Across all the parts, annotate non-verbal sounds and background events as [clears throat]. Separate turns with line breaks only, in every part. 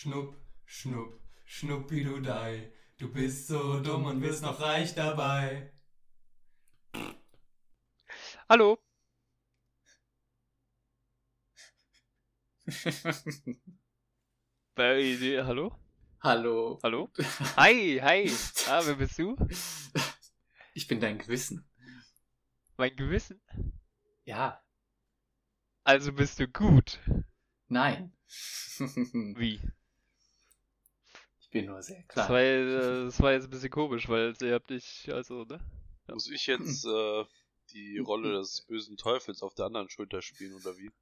Schnupp, schnupp, schnuppi du bist so dumm und wirst noch reich dabei.
Hallo. [laughs] Hallo?
Hallo.
Hallo? [laughs] Hi, hi. Ah, wer bist du?
Ich bin dein Gewissen.
Mein Gewissen?
Ja.
Also bist du gut.
Nein.
Wie?
Ich bin nur sehr
Das
klar.
war, [laughs] äh, das war jetzt ein bisschen komisch, weil ihr habt dich, also, ne? Ja.
Muss ich jetzt äh, die [laughs] Rolle des bösen Teufels auf der anderen Schulter spielen oder wie?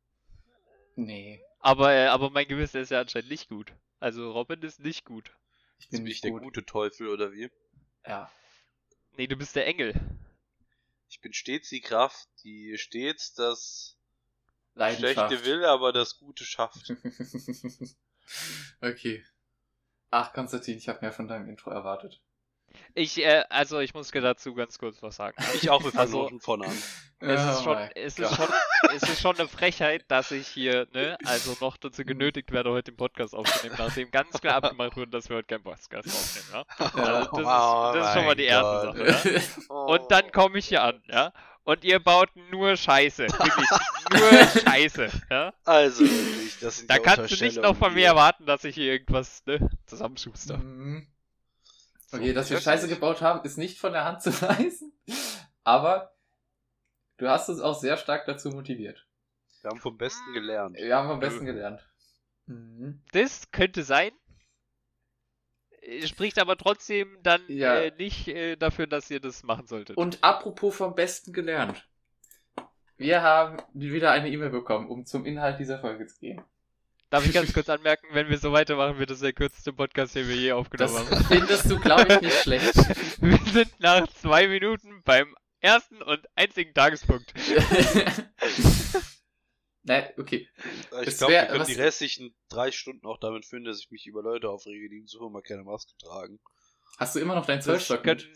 Nee,
Aber, äh, aber mein Gewissen ist ja anscheinend nicht gut. Also Robin ist nicht gut.
ich bin
bin ich
nicht
der
gut.
gute Teufel oder wie?
Ja.
Nee, du bist der Engel.
Ich bin stets die Kraft, die stets das. Schlechte will, aber das Gute schafft. [laughs]
okay. Ach, Konstantin, ich habe mehr von deinem Intro erwartet.
Ich, äh, also ich muss dazu ganz kurz was sagen.
Ich auch, wir
Also-
also, von an.
Es
Oh
ist, schon, es,
Gott.
ist schon, es ist schon eine Frechheit, dass ich hier, ne, also noch dazu genötigt werde, heute den Podcast aufzunehmen, nachdem ganz klar abgemacht wurde, dass wir heute keinen Podcast aufnehmen, ja. Also das, ist, das ist schon mal die erste Sache, ja. Und dann komme ich hier an, ja. Und ihr baut nur Scheiße. [laughs] Wirklich, nur Scheiße, ja.
Also, wirklich, das sind
Da kannst du nicht noch von mir erwarten, dass ich hier irgendwas, ne, zusammenschuster.
Mhm. Okay, dass wir Scheiße
nicht.
gebaut haben, ist nicht von der Hand zu [laughs] weisen. Aber du hast uns auch sehr stark dazu motiviert.
Wir haben vom Besten gelernt.
Wir haben am besten gelernt. Mhm.
Das könnte sein. Äh, Spricht aber trotzdem dann
Ja.
äh, nicht äh, dafür, dass ihr das machen solltet.
Und apropos vom Besten gelernt. Wir haben wieder eine E-Mail bekommen, um zum Inhalt dieser Folge zu gehen.
Darf ich ganz [laughs] kurz anmerken, wenn wir so weitermachen, wird das der kürzeste Podcast, den wir je
Das
aufgenommen haben.
findest du, glaube ich, nicht [laughs] schlecht.
Wir sind nach zwei Minuten beim ersten und einzigen Tagespunkt. [laughs]
Nein, okay.
Ich glaube, wir können
was-
die restlichen drei Stunden auch damit füllen, dass ich mich über Leute aufrege, die im Supermarkt keine Maske tragen.
Hast du immer noch deinen
Das,
Zollstock mit?
könnt,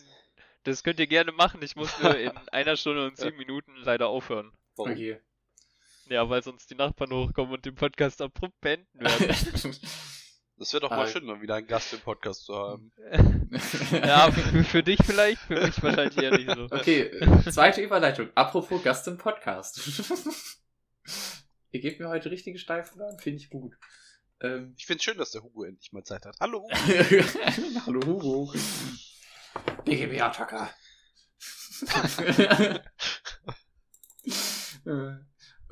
das könnt ihr gerne machen. Ich muss nur in einer Stunde und sieben Minuten leider aufhören.
Warum?
Okay.
Ja, weil sonst die Nachbarn hochkommen und den Podcast abrupt beenden werden. [laughs]
Das wäre doch
Ah.
mal schön, mal wieder einen Gast im Podcast zu haben. [laughs]
ja, für, für dich vielleicht, für mich wahrscheinlich eher nicht so.
Okay, [laughs] zweite Überleitung. Apropos Gast im Podcast. Ihr gebt mir heute richtige Steiflagen, finde ich gut. Ähm,
Ich find's schön, dass der Hugo endlich mal Zeit hat. Hallo Hugo.
Hallo Hugo. BGB-Attacker.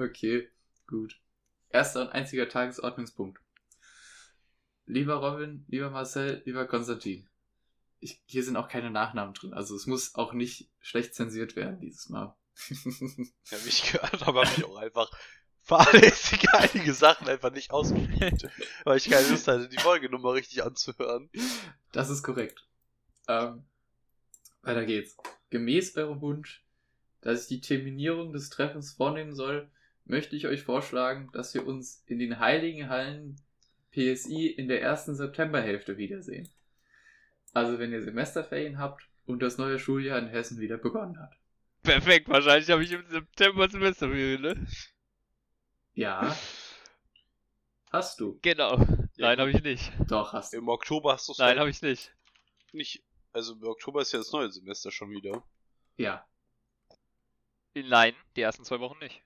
Okay, gut. Erster und einziger Tagesordnungspunkt. Lieber Robin, lieber Marcel, lieber Konstantin. Ich, hier sind auch keine Nachnamen drin, also es muss auch nicht schlecht zensiert werden dieses Mal. [laughs]
Ja, wie ich gehört habe, habe ich auch einfach fahrlässig [laughs] einige Sachen einfach nicht ausgespielt, weil ich keine Lust hatte, die Folgenummer richtig anzuhören.
Das ist korrekt. Ähm, weiter geht's. Gemäß eurem Wunsch, dass ich die Terminierung des Treffens vornehmen soll, möchte ich euch vorschlagen, dass wir uns in den Heiligen Hallen PSI in der ersten Septemberhälfte wiedersehen. Also wenn ihr Semesterferien habt und das neue Schuljahr in Hessen wieder begonnen hat.
Perfekt, wahrscheinlich habe ich im September Semesterferien, ne?
Ja. Hast du?
Genau.
Ja,
Nein, habe ich nicht.
Doch, hast du.
Im Oktober hast du es
Nein, habe ich nicht.
nicht. Also im Oktober ist ja das neue Semester schon wieder.
Ja.
Nein, die ersten zwei Wochen nicht.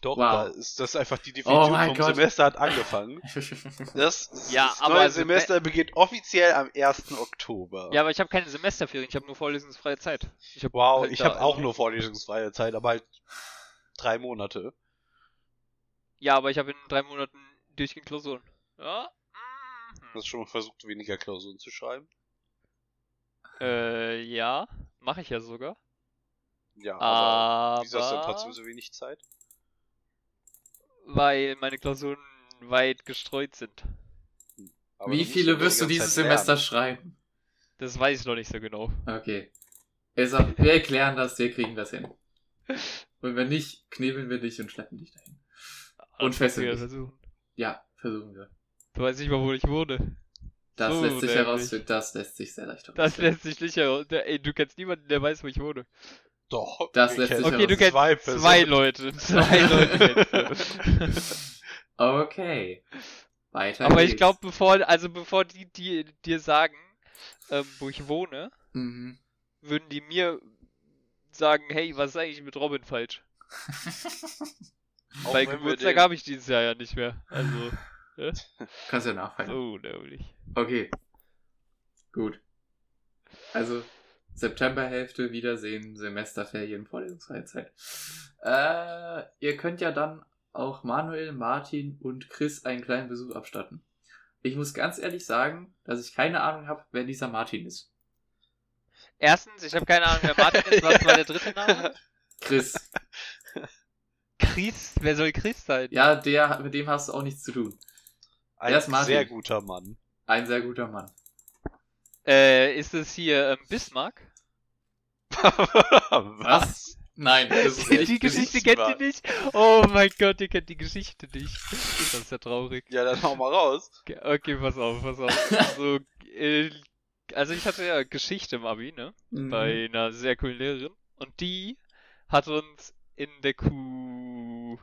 Doch,
Wow.
da ist das einfach die Definition
Oh
vom
Gott.
Semester hat angefangen. [laughs] Das,
Ja,
das
aber
neue
Sem-
Semester beginnt offiziell am 1. Oktober.
Ja, aber ich habe keine Semesterferien, ich habe nur vorlesungsfreie Zeit. Ich hab
wow,
halt
ich habe auch nur vorlesungsfreie Zeit, aber halt drei Monate.
Ja, aber ich habe in drei Monaten durchgehend Klausuren. Ja?
Hast du schon mal versucht, weniger Klausuren zu schreiben?
Äh, ja. Mache ich ja sogar.
Ja, aber
Aber.
wieso hast du dann trotzdem so wenig Zeit?
Weil meine Klausuren weit gestreut sind.
Aber
Wie viele wirst du dieses
Zeit
Semester
lernen.
schreiben?
Das weiß ich noch nicht so genau.
Okay. Also, wir erklären das, wir kriegen das hin. Und wenn nicht, knebeln wir dich und schleppen dich dahin. Und fesseln
wir
dich.
versuchen.
Ja, versuchen wir.
Du weißt nicht mal, wo ich wohne.
Das
So,
lässt sich herausfinden, das lässt sich sehr leicht
Das
herausfinden.
lässt sich nicht heraus. Der- Ey, du kennst niemanden, der weiß, wo ich wohne.
Doch.
Das lässt sich
Okay, du kennst
zwei
zwei. Leute. [laughs] Zwei Leute. [laughs]
Okay. Weiter
Aber ich
geht's.
glaube, bevor, also bevor die, die dir sagen, ähm, wo ich wohne,
Mhm.
würden die mir sagen, hey, was ist eigentlich mit Robin falsch? [laughs] Weil Geburtstag habe ich dieses Jahr ja nicht mehr. Also,
Kannst ja nachfeiern.
so nämlich.
Okay. Gut. Also, Septemberhälfte, Wiedersehen, Semesterferien, vorlesungsfreie Zeit. Äh, ihr könnt ja dann auch Manuel, Martin und Chris einen kleinen Besuch abstatten. Ich muss ganz ehrlich sagen, dass ich keine Ahnung habe, wer dieser Martin ist.
Erstens, ich habe keine Ahnung, wer Martin ist. Was war der dritte Name? [laughs]
Chris.
Chris. Wer soll Chris sein?
Ja, der, mit dem hast du auch nichts zu tun.
Ein
Wer ist Martin?
sehr guter Mann.
Ein sehr guter Mann.
Äh, ist es hier ähm, Bismarck? [laughs]
Was? Nein, das ist nicht
die Geschichte kennt ihr nicht? Oh mein Gott, ihr kennt die Geschichte nicht. Das ist ja traurig.
Ja, dann hau mal raus.
Okay, okay, pass auf, pass auf. [laughs] So, äh, also ich hatte ja Geschichte im Abi, ne?
Mhm.
Bei einer sehr coolen Lehrerin. Und die hat uns in der Q2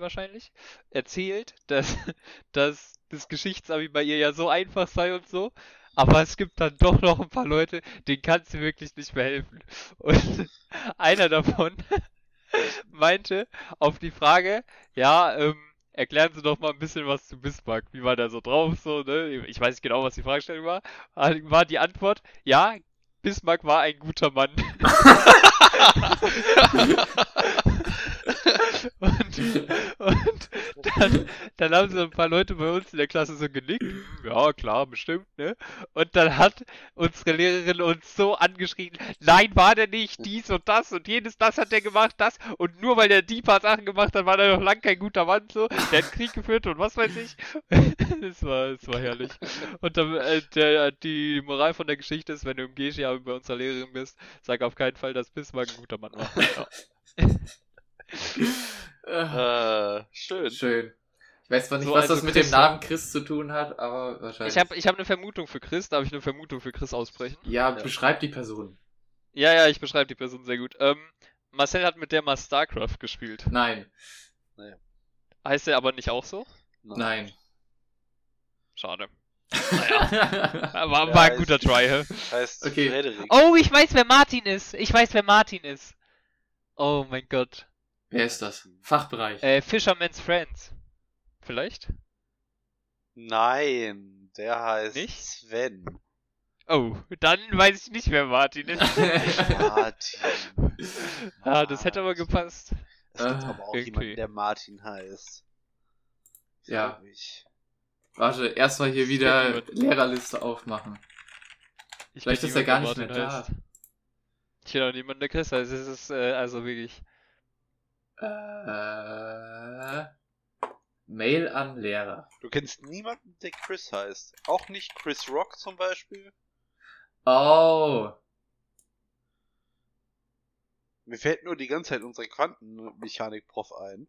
wahrscheinlich erzählt, dass, [laughs] dass das Geschichtsabi bei ihr ja so einfach sei und so. Aber es gibt dann doch noch ein paar Leute, denen kannst du wirklich nicht mehr helfen. Und [laughs] einer davon [laughs] meinte auf die Frage, ja, ähm, erklären Sie doch mal ein bisschen was zu Bismarck. Wie war der so drauf? So, ne? Ich weiß nicht genau, was die Fragestellung war. War die Antwort, ja, Bismarck war ein guter Mann. [laughs] und und dann, dann haben so ein paar Leute bei uns in der Klasse so genickt. "Hm, Ja, klar, bestimmt, ne? Und dann hat unsere Lehrerin uns so angeschrien, nein, war der nicht, dies und das und jenes, das hat der gemacht, das. Und nur weil der die paar Sachen gemacht hat, war der noch lang kein guter Mann, so. Der hat Krieg geführt und was weiß ich. [laughs] das war, das war herrlich. Und dann, äh, der, die Moral von der Geschichte ist, wenn du im Geschi bei unserer Lehrerin bist, sag auf keinen Fall, dass Bismarck ein guter Mann war. [laughs] Ja.
Äh,
Äh, schön.
Schön. Ich weiß zwar nicht,
So,
was
also
das mit
Chris-
dem Namen Chris zu tun hat, aber wahrscheinlich.
Ich habe ich hab eine Vermutung für Chris, darf ich eine Vermutung für Chris aussprechen?
ja,
Ja.
beschreib die Person.
Ja, ja, ich beschreibe die Person sehr gut. Ähm, Marcel hat mit der mal StarCraft gespielt.
Nein.
Heißt er aber nicht auch so?
Nein.
Schade. [laughs]
Naja.
War,
Ja,
war ein guter Try, hä?
Heißt
Okay.
Frederik.
Oh, ich weiß, wer Martin ist. Ich weiß, wer Martin ist. Oh mein Gott.
Wer ist das? Fachbereich.
Äh, Fisherman's Friends. Vielleicht?
Nein, der heißt
Nicht?
Sven.
Oh, dann weiß ich nicht, wer Martin ist. [laughs]
Martin.
ah, das hätte aber gepasst.
Es gibt
Äh,
aber auch
irgendwie.
jemanden, der Martin heißt.
Ja.
Ich.
Warte, erstmal hier wieder Lehrerliste aufmachen.
Ich
Vielleicht ist er gar
der
nicht mehr
Martin
da.
heißt. Ich kenne auch niemanden, der Chris heißt. Es ist, äh, also wirklich.
Äh, Mail an Lehrer.
Du kennst niemanden, der Chris heißt. Auch nicht Chris Rock zum Beispiel.
Oh.
Mir fällt nur die ganze Zeit unsere Quantenmechanik-Prof ein.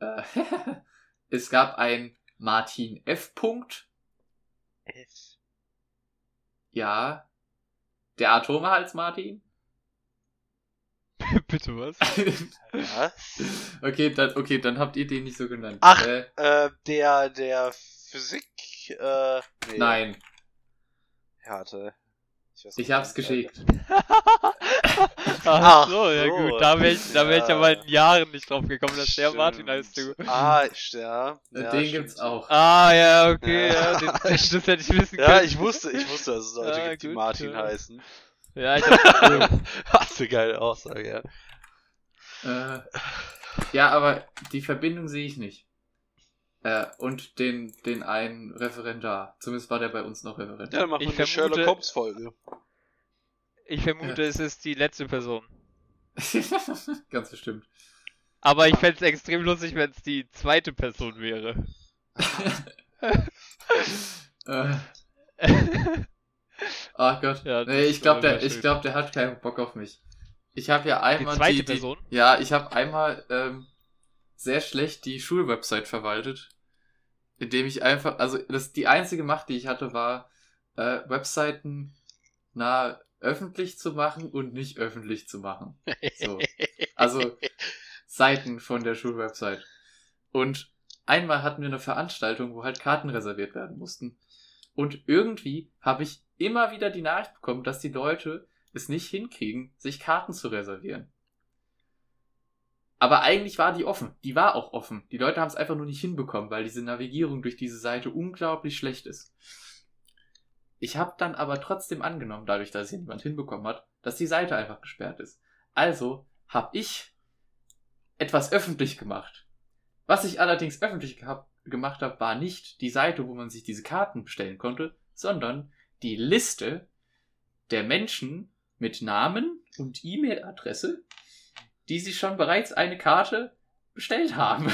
Äh, [laughs] es gab ein Martin F. Punkt.
F.
Ja. Der Atomhals Martin. [laughs]
Bitte was?
Was? [laughs]
okay, dann, okay, dann habt ihr den nicht so genannt.
Ach.
Äh,
Äh, der, der Physik, äh, nee.
nein,
Härte. weiß
ich hab's
äh,
geschickt. [laughs]
Ach
Ach
so, ja
so,
gut. Da wäre ich, da wär ich
ja.
aber in Jahren nicht drauf gekommen, dass der
Stimmt.
Martin heißt, du.
Ah, ich- ja. ja
den
stimmt.
gibt's auch.
Ah, ja, okay,
Ja.
ja, den, das hätte ich wissen können.
Ja, ich wusste, ich wusste, dass es Leute
Ah,
gibt, die Martin
ja.
heißen.
Ja, ich hab, [laughs]
Was eine geile Aussage, ja.
Äh, ja, aber die Verbindung sehe ich nicht. Äh, und den, den einen Referendar. Zumindest war der bei uns noch Referendar.
Ja, dann machen
Ich
wir eine
vermute-
Sherlock Holmes Folge.
ich vermute, es ist die letzte Person. [laughs]
Ganz bestimmt.
Aber ich fände es extrem lustig, wenn es die zweite Person wäre. [laughs]
äh, ach Gott.
Ja,
nee, ich glaube, der, ich glaub, der hat keinen Bock auf mich. Ich habe ja einmal
zweite
die, die,
Person?
Ja, ich habe einmal ähm, sehr schlecht die Schulwebsite verwaltet, indem ich einfach, also das die einzige Macht, die ich hatte, war äh, Webseiten na öffentlich zu machen und nicht öffentlich zu machen. So. Also [laughs] Seiten von der Schulwebsite. Und einmal hatten wir eine Veranstaltung, wo halt Karten reserviert werden mussten. Und irgendwie habe ich immer wieder die Nachricht bekommen, dass die Leute es nicht hinkriegen, sich Karten zu reservieren. Aber eigentlich war die offen. Die war auch offen. Die Leute haben es einfach nur nicht hinbekommen, weil diese Navigierung durch diese Seite unglaublich schlecht ist. Ich habe dann aber trotzdem angenommen, dadurch, dass es jemand hinbekommen hat, dass die Seite einfach gesperrt ist. Also habe ich etwas öffentlich gemacht. Was ich allerdings öffentlich gemacht habe, war nicht die Seite, wo man sich diese Karten bestellen konnte, sondern die Liste der Menschen mit Namen und E-Mail-Adresse, die sich schon bereits eine Karte bestellt haben.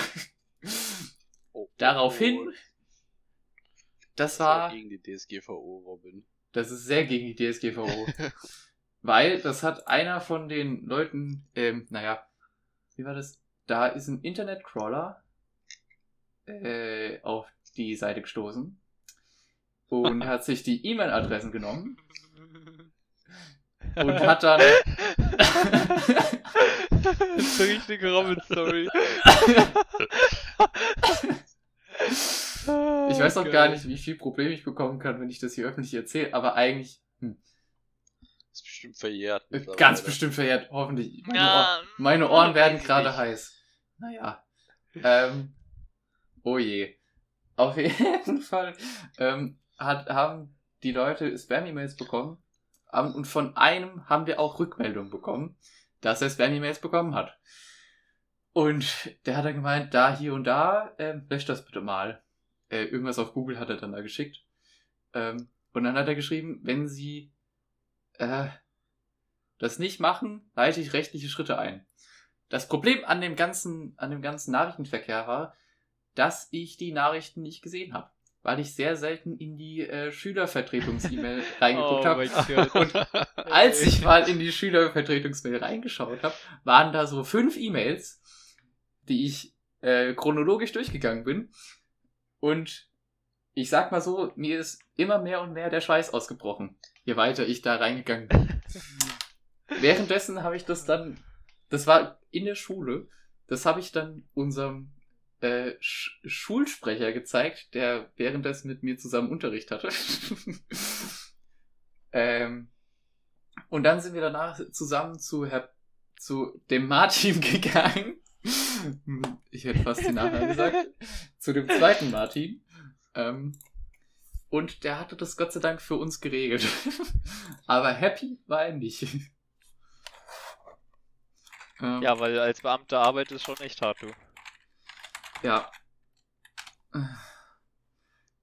Oh, [laughs]
Daraufhin, das
war, gegen die DSGVO, Robin.
das ist sehr gegen die DSGVO. [laughs] Weil das hat einer von den Leuten, ähm, naja, wie war das? Da ist ein Internetcrawler äh, auf die Seite gestoßen und hat sich die E-Mail-Adressen genommen [laughs] und hat dann
das ist eine richtige Robin-Story. [laughs]
Ich weiß auch gar nicht, wie viel Probleme ich bekommen kann, wenn ich das hier öffentlich erzähle, aber eigentlich hm,
Ist bestimmt verjährt. mittlerweile.
ganz bestimmt verjährt, hoffentlich. Meine, Ohr,
Ja,
meine Ohren werden gerade
nicht.
heiß. Naja. Ähm, oh je. Auf [laughs] jeden Fall ähm, hat, haben die Leute Spam-E-Mails bekommen haben, und von einem haben wir auch Rückmeldung bekommen, dass er Spam-E-Mails bekommen hat. Und der hat dann gemeint, da, hier und da, ähm, löscht das bitte mal. Äh, irgendwas auf Google hat er dann da geschickt. Ähm, und dann hat er geschrieben, wenn Sie äh, das nicht machen, leite ich rechtliche Schritte ein. Das Problem an dem ganzen, an dem ganzen Nachrichtenverkehr war, dass ich die Nachrichten nicht gesehen habe, weil ich sehr selten in die äh, Schülervertretungs-E-Mail [laughs] reingeguckt
oh
habe. [laughs] Und als ich mal in die Schülervertretungsmail reingeschaut habe, waren da so fünf E-Mails, die ich äh, chronologisch durchgegangen bin. Und ich sag mal so, mir ist immer mehr und mehr der Schweiß ausgebrochen, je weiter ich da reingegangen bin. [laughs] Währenddessen habe ich das dann, das war in der Schule, das habe ich dann unserem äh, Sch Schulsprecher gezeigt, der währenddessen mit mir zusammen Unterricht hatte. [laughs] ähm, und dann sind wir danach zusammen zu, Herr, zu dem Martin [laughs] gegangen. Ich hätte fast den Namen gesagt. [laughs] Zu dem zweiten Martin. Ähm, und der hatte das Gott sei Dank für uns geregelt. Aber happy war er nicht. Ähm,
Ja, weil als Beamter Arbeit ist schon echt hart, du.
Ja.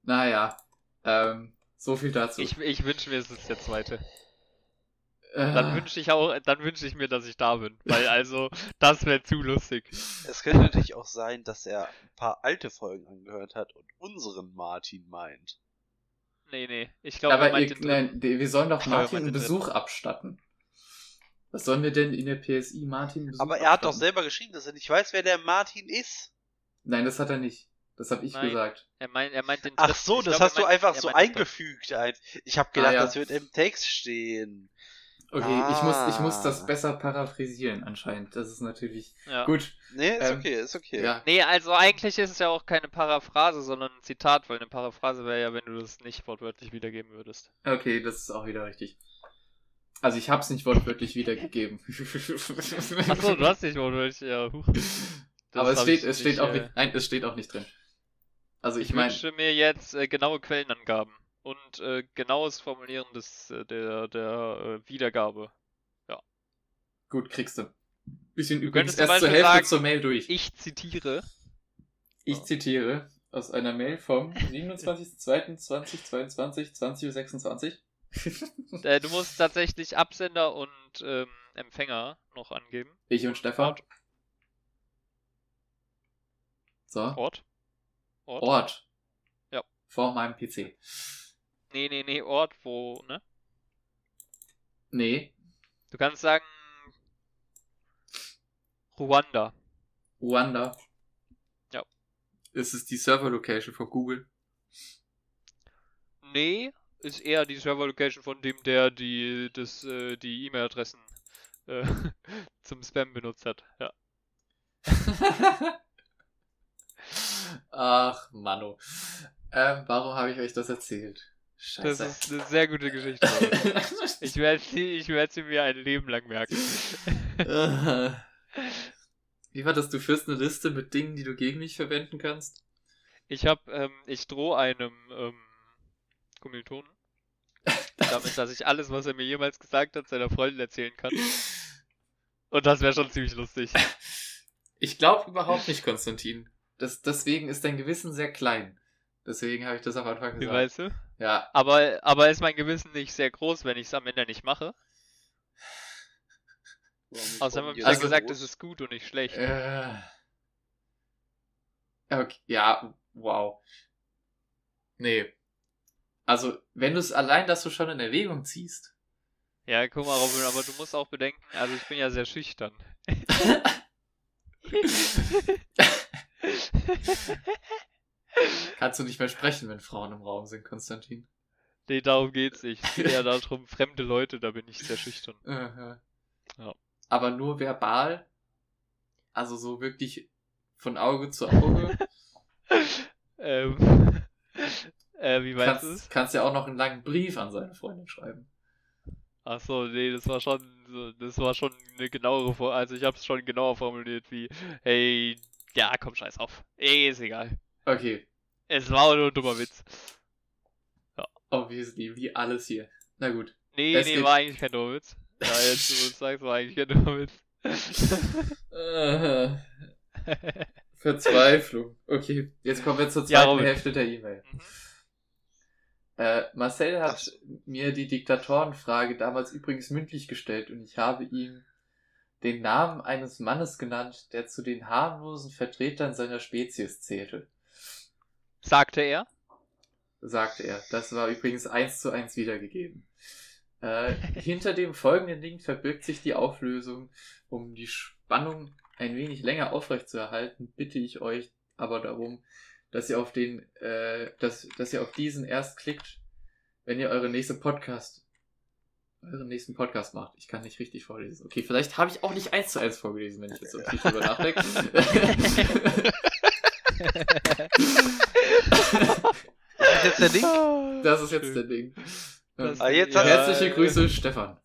Naja. Ähm, so viel dazu.
Ich, ich wünsche mir, es ist der zweite.
äh,
Dann wünsche ich auch, dann wünsche ich mir, dass ich da bin. Weil also, [laughs] das wäre zu lustig.
Es könnte natürlich auch sein, dass er ein paar alte Folgen angehört hat und unseren Martin meint.
Nee, nee. Ich glaube, er
aber
meint
ihr,
den
nein, wir sollen doch
Ich
Martin einen Besuch abstatten. Was sollen wir denn in der PSI Martin Besuch
Aber er hat doch selber geschrieben, dass er nicht weiß, wer der Martin ist.
Nein, das hat er nicht. Das habe ich
Nein.
gesagt.
Er meint, er meint den
Ach so, das
glaub,
hast
er
du
meint-
einfach so
meint
eingefügt. Ein- Ich habe gedacht,
Ah, ja.
das wird im Text stehen.
Okay, ich, muss, ich muss
Ah.
das besser paraphrasieren anscheinend. Das ist natürlich
Ja.
gut.
Nee, ist
Ähm,
okay, ist okay.
Ja.
Nee, also eigentlich ist es ja auch keine Paraphrase, sondern ein Zitat, weil eine Paraphrase wäre ja, wenn du das nicht wortwörtlich wiedergeben würdest.
Okay, das ist auch wieder richtig. Also ich habe es nicht wortwörtlich wiedergegeben.
Achso, du hast nicht wortwörtlich, ja. Huch. [laughs]
Aber es steht, es steht auch
äh,
nicht. Nein, es steht auch nicht drin. Also ich
Ich
meine,
wünsche mir jetzt äh, genaue Quellenangaben und äh, genaues Formulieren des, äh, der, der äh, Wiedergabe.
gut, kriegst du. Bisschen übrigens erst zur Hälfte
sagen,
zur Mail durch.
Ich zitiere.
Ich zitiere aus einer Mail vom [laughs] 27.02.2022, 20.26 Uhr.
Äh, du musst tatsächlich Absender und ähm, Empfänger noch angeben.
Ich und Stefan.
Ort.
So.
Ort? Ort?
Ort.
Ja.
Vor meinem PC.
Nee, nee, nee, Ort, wo, ne?
Nee.
Du kannst sagen Ruanda.
Ruanda.
Ja.
Ist es die Server-Location von Google?
Nee, ist eher die Server-Location von dem, der die, das, äh, die E-Mail-Adressen äh, [laughs] zum Spam benutzt hat. Ja. [laughs]
Ach, Mano. Ähm, warum habe ich euch das erzählt?
Das
Scheiße.
ist eine sehr gute Geschichte. [laughs] Ich werde sie, ich werd sie mir ein Leben lang merken. [laughs]
Wie war das? Du führst eine Liste mit Dingen, die du gegen mich verwenden kannst?
Ich hab, ähm, ich drohe einem ähm, Kommilitonen damit, dass ich alles, was er mir jemals gesagt hat, seiner Freundin erzählen kann. [laughs] Und das wäre schon ziemlich lustig.
Ich glaube überhaupt nicht, Konstantin. Das, deswegen ist dein Gewissen sehr klein. Deswegen habe ich das am Anfang
Wie
gesagt.
weißt du?
Ja,
Aber, aber ist mein Gewissen nicht sehr groß, wenn ich es am Ende nicht mache? Außerdem haben wir
Also-
gesagt, es ist gut und nicht schlecht.
Äh. Okay, ja, wow. Nee. Also, wenn du es allein das du schon in Erwägung ziehst.
Ja, guck mal, Robin, aber du musst auch bedenken, also ich bin ja sehr schüchtern. [laughs] [laughs] [laughs]
Kannst du nicht mehr sprechen, wenn Frauen im Raum sind, Konstantin.
nee, darum geht's nicht. Es geht ja [laughs] darum, fremde Leute, da bin ich sehr schüchtern. Ja.
Aber nur verbal. Also so wirklich von Auge zu Auge. [laughs]
ähm, äh, wie meinst du
kannst,
es?
kannst ja auch noch einen langen Brief an seine Freundin schreiben.
Ach so, nee, das war schon, das war schon eine genauere, also ich hab's schon genauer formuliert wie, hey, ja, komm, scheiß auf. Ey, ist egal.
Okay.
Es war nur ein dummer Witz.
Obviously, wie alles hier. Na gut.
Nee,
Es
nee,
geht-
war eigentlich kein dummer Witz. Ja, jetzt du uns sagst, war eigentlich kein dummer Witz.
Äh, Verzweiflung. Okay, jetzt kommen wir zur
Ja,
zweiten
Robin.
Hälfte der E-Mail.
Mhm.
Äh, Marcel hat
Ach
mir die Diktatorenfrage damals übrigens mündlich gestellt und ich habe ihm den Namen eines Mannes genannt, der zu den harmlosen Vertretern seiner Spezies zählte,
Sagte er.
sagte er. Das war übrigens eins zu eins wiedergegeben. Äh, hinter dem folgenden Link verbirgt sich die Auflösung. Um die Spannung ein wenig länger aufrechtzuerhalten, bitte ich euch aber darum, dass ihr auf den, äh, dass, dass ihr auf diesen erst klickt, wenn ihr eure nächste Podcast, euren nächsten Podcast macht. Ich kann nicht richtig vorlesen. Okay, vielleicht habe ich auch nicht eins zu eins vorgelesen, wenn ich jetzt wirklich drüber nachdenke.
Ist jetzt der Link? [laughs]
das ist jetzt der Ding.
Das-
Ah, jetzt
ja,
Herzliche
äh,
Grüße, Stefan.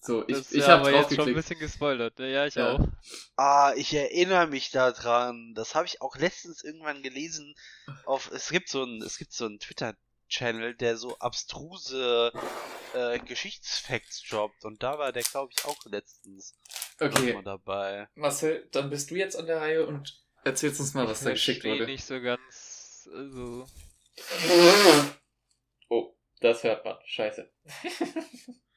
So, ich,
das,
ich
ja,
habe
jetzt schon ein bisschen gespoilert. Ja, ich
Ja.
auch.
Ah, ich erinnere mich daran. Das habe ich auch letztens irgendwann gelesen. Auf es gibt so ein es gibt so einen Twitter Channel, der so abstruse äh, Geschichtsfacts droppt und da war der glaube ich auch letztens
Okay,
mal dabei.
Marcel, dann bist du jetzt an der Reihe und erzählst uns mal, was
ich
da geschickt wurde.
nicht so ganz, also,
Oh, das hört man. Scheiße. [laughs]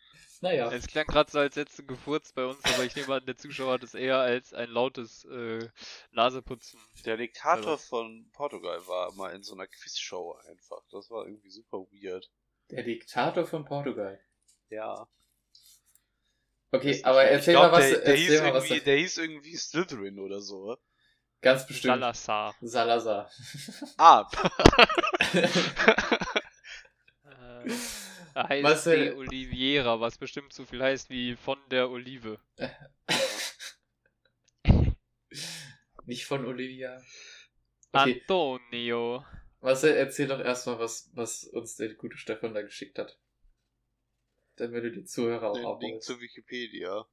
naja.
es klang gerade so, als hättest du gefurzt bei uns, aber ich nehme an, der Zuschauer hat es eher als ein lautes äh, Naseputzen.
Der Diktator
Also-
von Portugal war mal in so einer Quizshow einfach. Das war irgendwie super weird.
Der Diktator von Portugal.
Ja.
Okay, aber erzähl
glaub,
mal was.
der, der, hieß
mal was.
irgendwie, der hieß irgendwie Slytherin oder so.
Ganz bestimmt.
Salazar.
Salazar.
Ah, [laughs] [laughs]
Äh, heißt
Marcel-
de Oliveira, was bestimmt so viel heißt wie von der Olive. [laughs]
Nicht von Olivia. Okay,
Antonio.
Marcel, erzähl doch erstmal, was, was uns der gute Stefan da geschickt hat. Damit du die Zuhörer auch
den Link zu Wikipedia.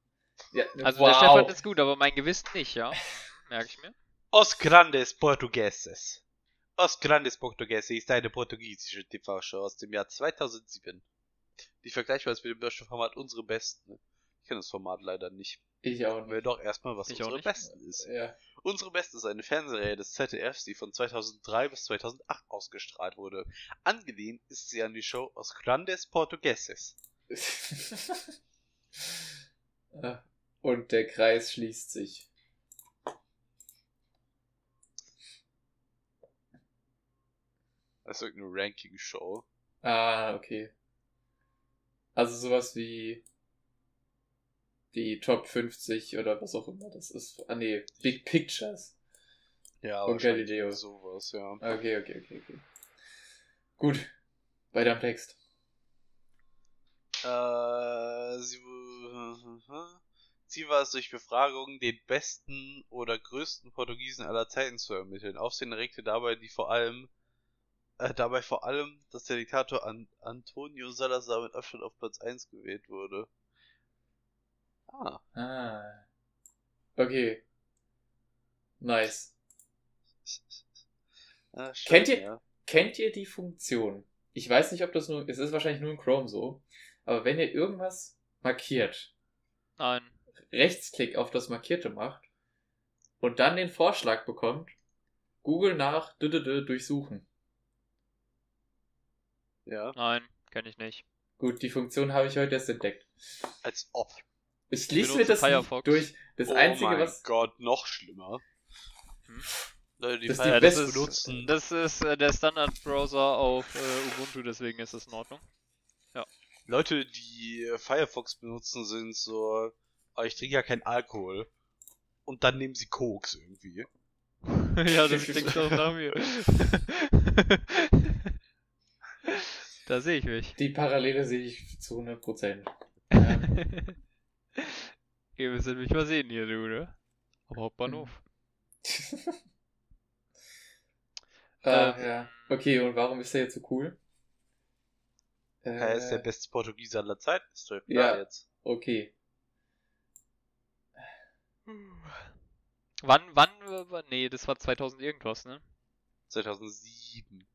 Ja,
Also
wow.
der Stefan ist gut, aber mein Gewissen nicht, ja. [laughs] Merke ich mir.
Os Grandes Portugueses. Os Grandes Portugueses ist eine portugiesische TV-Show aus dem Jahr 2007. Die vergleichbar ist mit dem deutschen Format Unsere Besten. Ich kenne das Format leider nicht.
Ich auch
Wir
nicht.
doch erstmal, was
Ich
Unsere. Besten ist.
Ja.
Unsere Besten ist eine Fernsehreihe des ZDFs, die von 2003 bis 2008 ausgestrahlt wurde. Angelehnt ist sie an die Show Os Grandes Portugueses. [laughs]
Und der Kreis schließt sich.
Das ist irgendeine Ranking-Show.
Ah, okay. Also sowas wie die Top 50 oder was auch immer das ist. Ah nee, Big Pictures.
Ja,
Und Galileo.
sowas, ja.
Okay, okay, okay, okay. Gut. Weiter am Text.
Äh, sie, Ziel [laughs] war es, durch Befragungen den besten oder größten Portugiesen aller Zeiten zu ermitteln. Aufsehen erregte dabei die vor allem äh, dabei vor allem, dass der Diktator An Antonio Salazar mit Abstand auf Platz 1 gewählt wurde. Ah.
Ah. Okay. Nice. [laughs]
Ah, schön,
Kennt ihr-
Ja.
Kennt ihr die Funktion? Ich weiß nicht, ob das nur, es ist wahrscheinlich nur in Chrome so, aber wenn ihr irgendwas markiert,
Nein.
Rechtsklick auf das Markierte macht und dann den Vorschlag bekommt, Google nach d -d -d durchsuchen.
Ja.
Nein, kenne ich nicht.
Gut, die Funktion habe ich heute erst entdeckt.
Als ob.
Ich lese mir das
Firefox.
durch. Das
oh
Einzige,
mein
was.
Gott, noch schlimmer.
Hm?
Leute, die
Das ist die
Ja,
Firefox
das, ist,
benutzen.
das ist äh, der Standard-Browser auf äh, Ubuntu, deswegen ist es in Ordnung.
Leute, die äh, Firefox benutzen, sind so, oh, ich trinke ja keinen Alkohol. Und dann nehmen sie Koks irgendwie. [laughs]
ja, das [laughs] klingt doch nach mir. [laughs] da sehe ich mich.
Die Parallele sehe ich zu 100 Prozent. Ähm,
Ihr müsstet mich mal sehen hier, du, ne? Am Hauptbahnhof. [laughs]
ah,
Ähm,
ja. Okay, und warum ist der jetzt so cool? Äh,
Er ist der beste Portugiese aller Zeiten, ist doch
Ja.
jetzt.
Okay.
Wann, wann, äh, wann, nee, das war 2000 irgendwas, ne?
2007.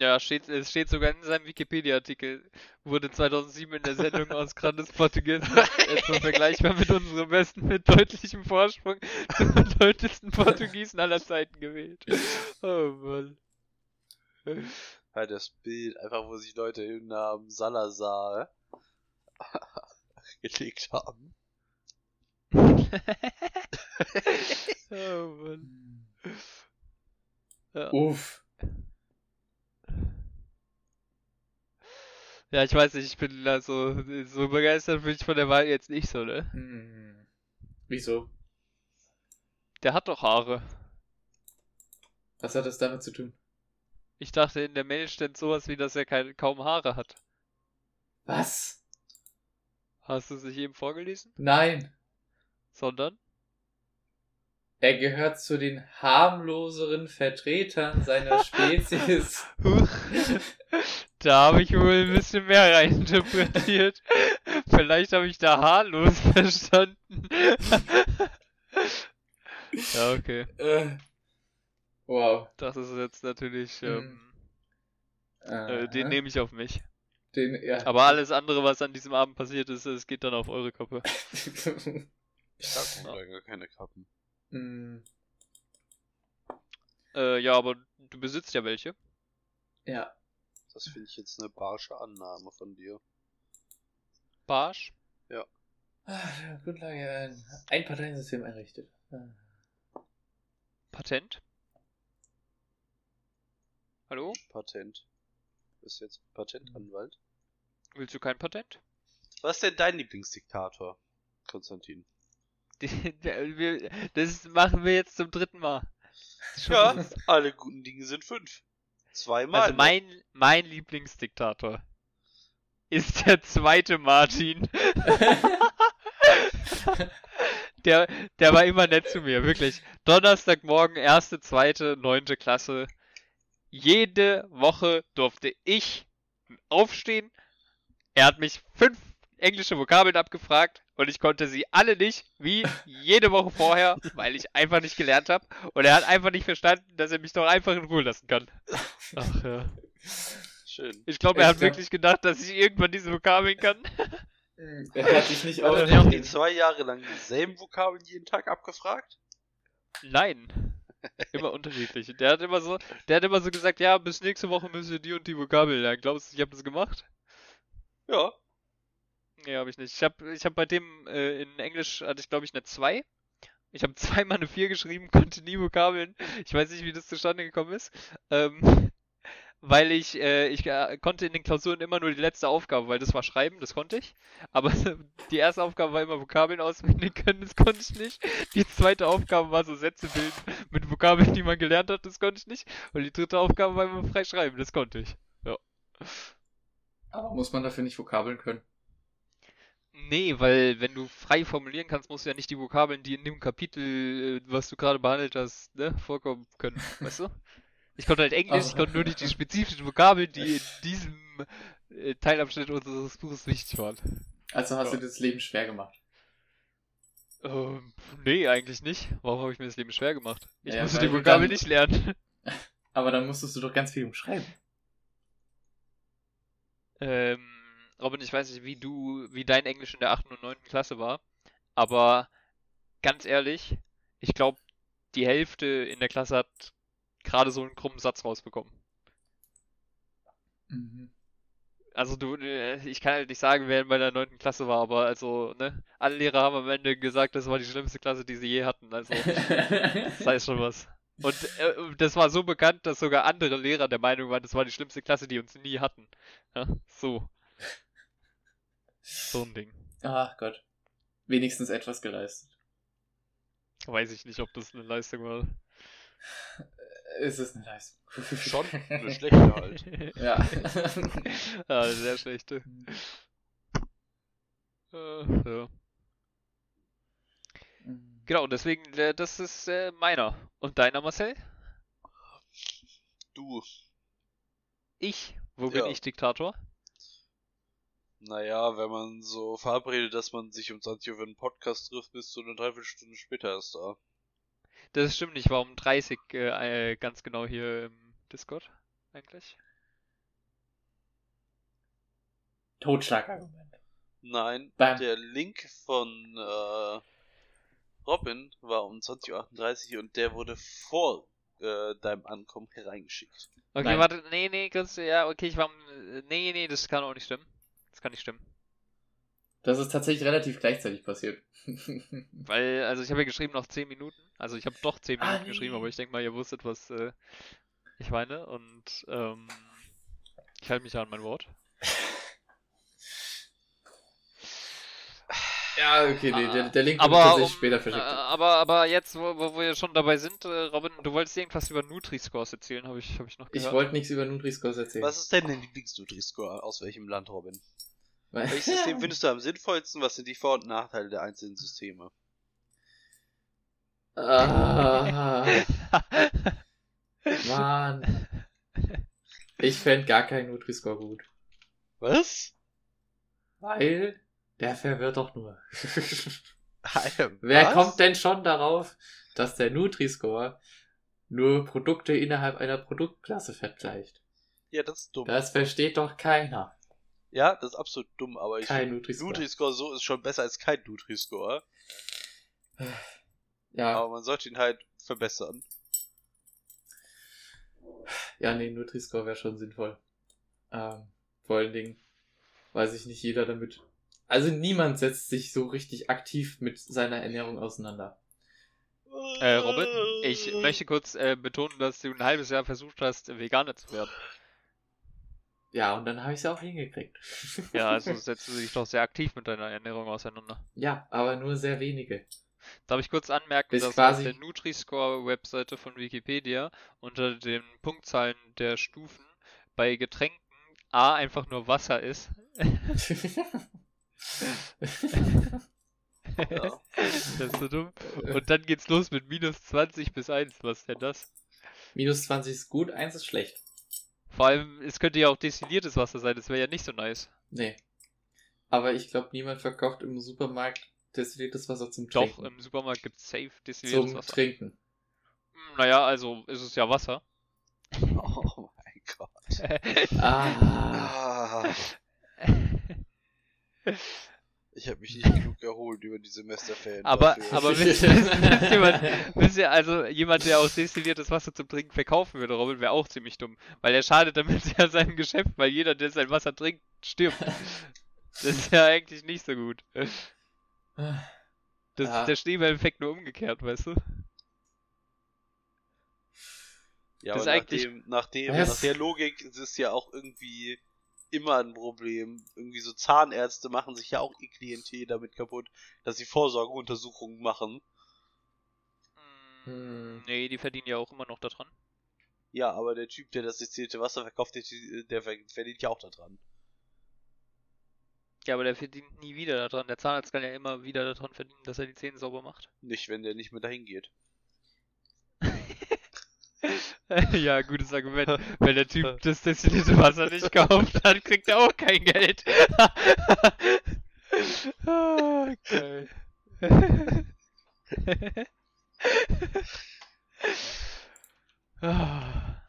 Ja, steht, es steht sogar in seinem Wikipedia-Artikel, wurde 2007 in der Sendung aus Grandes Portugies etwa vergleichbar mit unserem besten, mit deutlichem Vorsprung zum bedeutendsten Portugiesen aller Zeiten gewählt. Oh Mann.
Halt das Bild, einfach wo sich Leute im Namen Salazar [laughs] gelegt haben. [laughs]
oh Mann. Ja.
Uff.
Ja, ich weiß nicht, ich bin also so begeistert bin ich von der Wahl jetzt nicht so, ne?
Hm. Wieso?
Der hat doch Haare.
Was hat das damit zu tun?
Ich dachte, in der Mail stand sowas wie, dass er keine, kaum Haare hat.
Was?
Hast du es nicht eben vorgelesen?
Nein.
Sondern?
Er gehört zu den harmloseren Vertretern seiner [laughs] Spezies. [laughs]
Da habe ich wohl ein bisschen mehr reininterpretiert. [laughs] Vielleicht habe ich da haarlos [laughs] verstanden. [laughs] ja, okay.
äh, wow.
Das ist jetzt natürlich. Ähm,
Äh,
äh, den nehme ich auf mich.
den, ja.
Aber alles andere, was an diesem Abend passiert ist, es geht dann auf eure Kappe.
Ich hab noch gar keine Kappen.
Hm,
Äh, ja, aber du besitzt ja welche.
ja.
Das finde ich jetzt eine barsche Annahme von dir.
Barsch.
Ah, der Grundlage ein Einparteiensystem einrichtet. Ah.
Patent. Hallo?
Patent. Bist du jetzt Patentanwalt?
Willst du kein Patent?
Was ist denn dein Lieblingsdiktator, Konstantin? [laughs]
Das machen wir jetzt zum dritten Mal.
Ja, [laughs] alle guten Dinge sind fünf. Zweimal.
Also
noch.
mein, mein Lieblingsdiktator ist der zweite Martin. [laughs] der, der war immer nett zu mir, wirklich. Donnerstagmorgen, erste, zweite, neunte Klasse. Jede Woche durfte ich aufstehen. Er hat mich fünf englische Vokabeln abgefragt und ich konnte sie alle nicht, wie jede Woche vorher, weil ich einfach nicht gelernt habe. Und er hat einfach nicht verstanden, dass er mich doch einfach in Ruhe lassen kann. Ach ja.
Schön.
Ich glaube, er hat wirklich gedacht, dass ich irgendwann diese Vokabeln kann. [laughs]
Er hat dich nicht
Hat er
auch
dir auch die zwei Jahre lang dieselben Vokabeln jeden Tag abgefragt?
Nein. Immer unterschiedliche. Der hat immer so, der hat immer so gesagt, ja, bis nächste Woche müsst ihr die und die Vokabeln lernen. Glaubst du, ich habe das gemacht?
Ja.
Nee, habe ich nicht. Ich habe ich hab bei dem äh, in Englisch hatte ich glaube ich eine 2. Ich habe [laughs] zweimal eine 4 geschrieben, konnte nie Vokabeln. Ich weiß nicht, wie das zustande gekommen ist. Ähm, [laughs] weil ich, äh, ich äh, konnte in den Klausuren immer nur die letzte Aufgabe, weil das war Schreiben, das konnte ich. Aber [laughs] die erste Aufgabe war immer Vokabeln auswendig können, das konnte ich nicht. Die zweite Aufgabe war so Sätze bilden mit Vokabeln, die man gelernt hat, das konnte ich nicht. Und die dritte Aufgabe war immer frei schreiben, das konnte ich.
Aber muss man dafür nicht Vokabeln können?
Nee, weil wenn du frei formulieren kannst, musst du ja nicht die Vokabeln, die in dem Kapitel, äh, was du gerade behandelt hast, ne, vorkommen können, [laughs] weißt du? Ich konnte halt Englisch, ich konnte nur nicht die [laughs] spezifischen Vokabeln, die in diesem äh, Teilabschnitt unseres Buches wichtig waren.
Also hast
Ja.
du das Leben schwer gemacht.
Ähm, nee, eigentlich nicht. Warum habe ich mir das Leben schwer gemacht? Ich
Ja,
musste die Vokabeln
dann-
nicht lernen. [laughs]
Aber dann musstest du doch ganz viel umschreiben.
Ähm, Robin, ich weiß nicht, wie du, wie dein Englisch in der 8. und 9. Klasse war, aber ganz ehrlich, ich glaube, die Hälfte in der Klasse hat gerade so einen krummen Satz rausbekommen.
Mhm.
Also du, äh, ich kann halt nicht sagen, wer in meiner 9. Klasse war, aber also, ne, alle Lehrer haben am Ende gesagt, das war die schlimmste Klasse, die sie je hatten, also [laughs] das heißt schon was. Und äh, das war so bekannt, dass sogar andere Lehrer der Meinung waren, das war die schlimmste Klasse, die uns nie hatten. Ja, so. So ein Ding.
Ach Gott. Wenigstens etwas geleistet.
Weiß ich nicht, ob das eine Leistung war.
Es ist eine Leistung. [laughs]
Schon eine schlechte halt. [laughs]
Ja. [laughs]
ah, eine sehr schlechte. Äh, ja. Genau, deswegen, äh, das ist äh, meiner. Und deiner, Marcel?
Du,
Ich? Wo bin
Ja.
ich Diktator?
Naja, wenn man so verabredet, dass man sich um 20 Uhr für einen Podcast trifft, bist du eine Dreiviertelstunde später erst da.
Das stimmt nicht, war um 30 äh, ganz genau hier im Discord eigentlich.
Totschlagargument.
Nein,
Bam.
der Link von äh, Robin war um 20.38 Uhr und der wurde vor äh, deinem Ankommen hereingeschickt.
Okay,
Nein.
warte, nee, nee, ganz, ja, okay, ich war, um- äh, nee, nee, das kann auch nicht stimmen. Das kann nicht stimmen.
Das ist tatsächlich relativ gleichzeitig passiert. [laughs]
Weil, also ich habe ja geschrieben noch 10 Minuten. Also ich habe doch 10
Ah,
Minuten
nee.
geschrieben, aber ich denke mal, ihr wusstet, was äh, ich meine. Und ähm, ich halte mich ja an mein Wort. [laughs]
ja, okay, nee, der, der Link wird
Aber,
tatsächlich
um,
später
äh,
verschickt.
aber, aber jetzt, wo, wo wir schon dabei sind, äh, Robin, du wolltest irgendwas über Nutri-Scores erzählen, habe ich, hab ich noch
Ich
gehört.
wollte nichts über Nutri-Scores erzählen.
Was ist denn dein Lieblings-Nutri-Score? Aus welchem Land, Robin? Welches System findest du am sinnvollsten? Was sind die Vor- und Nachteile der einzelnen Systeme?
Ah, [laughs] Mann. Ich fände gar keinen Nutri-Score gut.
Was?
Weil der verwirrt doch nur. [laughs] Wer kommt denn schon darauf, dass der Nutri-Score nur Produkte innerhalb einer Produktklasse vergleicht?
Ja, das ist dumm.
Das versteht doch keiner.
Ja, das ist absolut dumm, aber ich
Kein
finde,
Nutri-Score.
Nutri-Score so ist schon besser als kein Nutri-Score.
Ja,
Aber man sollte ihn halt verbessern.
ja, nee, Nutri-Score wäre schon sinnvoll. Ähm, vor allen Dingen, weil sich nicht jeder damit. Also niemand setzt sich so richtig aktiv mit seiner Ernährung auseinander.
Äh, Robin, ich möchte kurz äh, betonen, dass du ein halbes Jahr versucht hast, Veganer zu werden.
Ja, und dann habe ich es auch hingekriegt.
Ja, [laughs] also setzt du dich doch sehr aktiv mit deiner Ernährung auseinander.
ja, aber nur sehr wenige.
Darf ich kurz anmerken,
Bis
dass
quasi-
auf der Nutri-Score-Webseite von Wikipedia unter den Punktzahlen der Stufen bei Getränken A einfach nur Wasser ist. [laughs] [laughs]
Ja. [laughs]
das ist so dumm. Und dann geht's los mit minus 20 bis 1. Was ist denn das?
Minus 20 ist gut, 1 ist schlecht.
Vor allem, es könnte ja auch destilliertes Wasser sein, das wäre ja nicht so nice.
Nee. Aber ich glaube, niemand verkauft im Supermarkt destilliertes Wasser zum
Doch,
Trinken.
im Supermarkt gibt's safe destilliertes
zum
Wasser.
Trinken.
Hm, Naja, also ist es ja Wasser. [laughs]
Oh mein Gott.
Ah.
Ah, [laughs] ich habe mich nicht genug erholt über die Semesterferien.
Aber,
dafür.
aber [laughs] wisst, wisst, jemand, wisst ihr, also jemand, der auch destilliertes Wasser zum Trinken verkaufen würde, Robin, wäre auch ziemlich dumm. Weil er schadet damit [laughs] ja seinem Geschäft, weil jeder, der sein Wasser trinkt, stirbt. Das ist ja eigentlich nicht so gut. Das
Ja.
ist der Schneeball-Effekt nur umgekehrt, weißt du?
ja,
das
aber
ist eigentlich-
nachdem, nachdem,
Was?
nach der Logik ist es ja auch irgendwie immer ein Problem. Irgendwie so Zahnärzte machen sich ja auch ihr Klientel damit kaputt, dass sie Vorsorgeuntersuchungen machen.
Hm.
Nee, die verdienen ja auch immer noch daran.
Ja, aber der Typ, der das destillierte Wasser verkauft, der, der verdient ja auch daran.
Ja, aber der verdient nie wieder daran. Der Zahnarzt kann ja immer wieder daran verdienen, dass er die Zähne sauber macht.
Nicht, wenn der nicht mehr dahin geht. [laughs]
ja, gutes Argument. Wenn der Typ das destillierte Wasser nicht kauft, dann kriegt er auch kein Geld. Ah.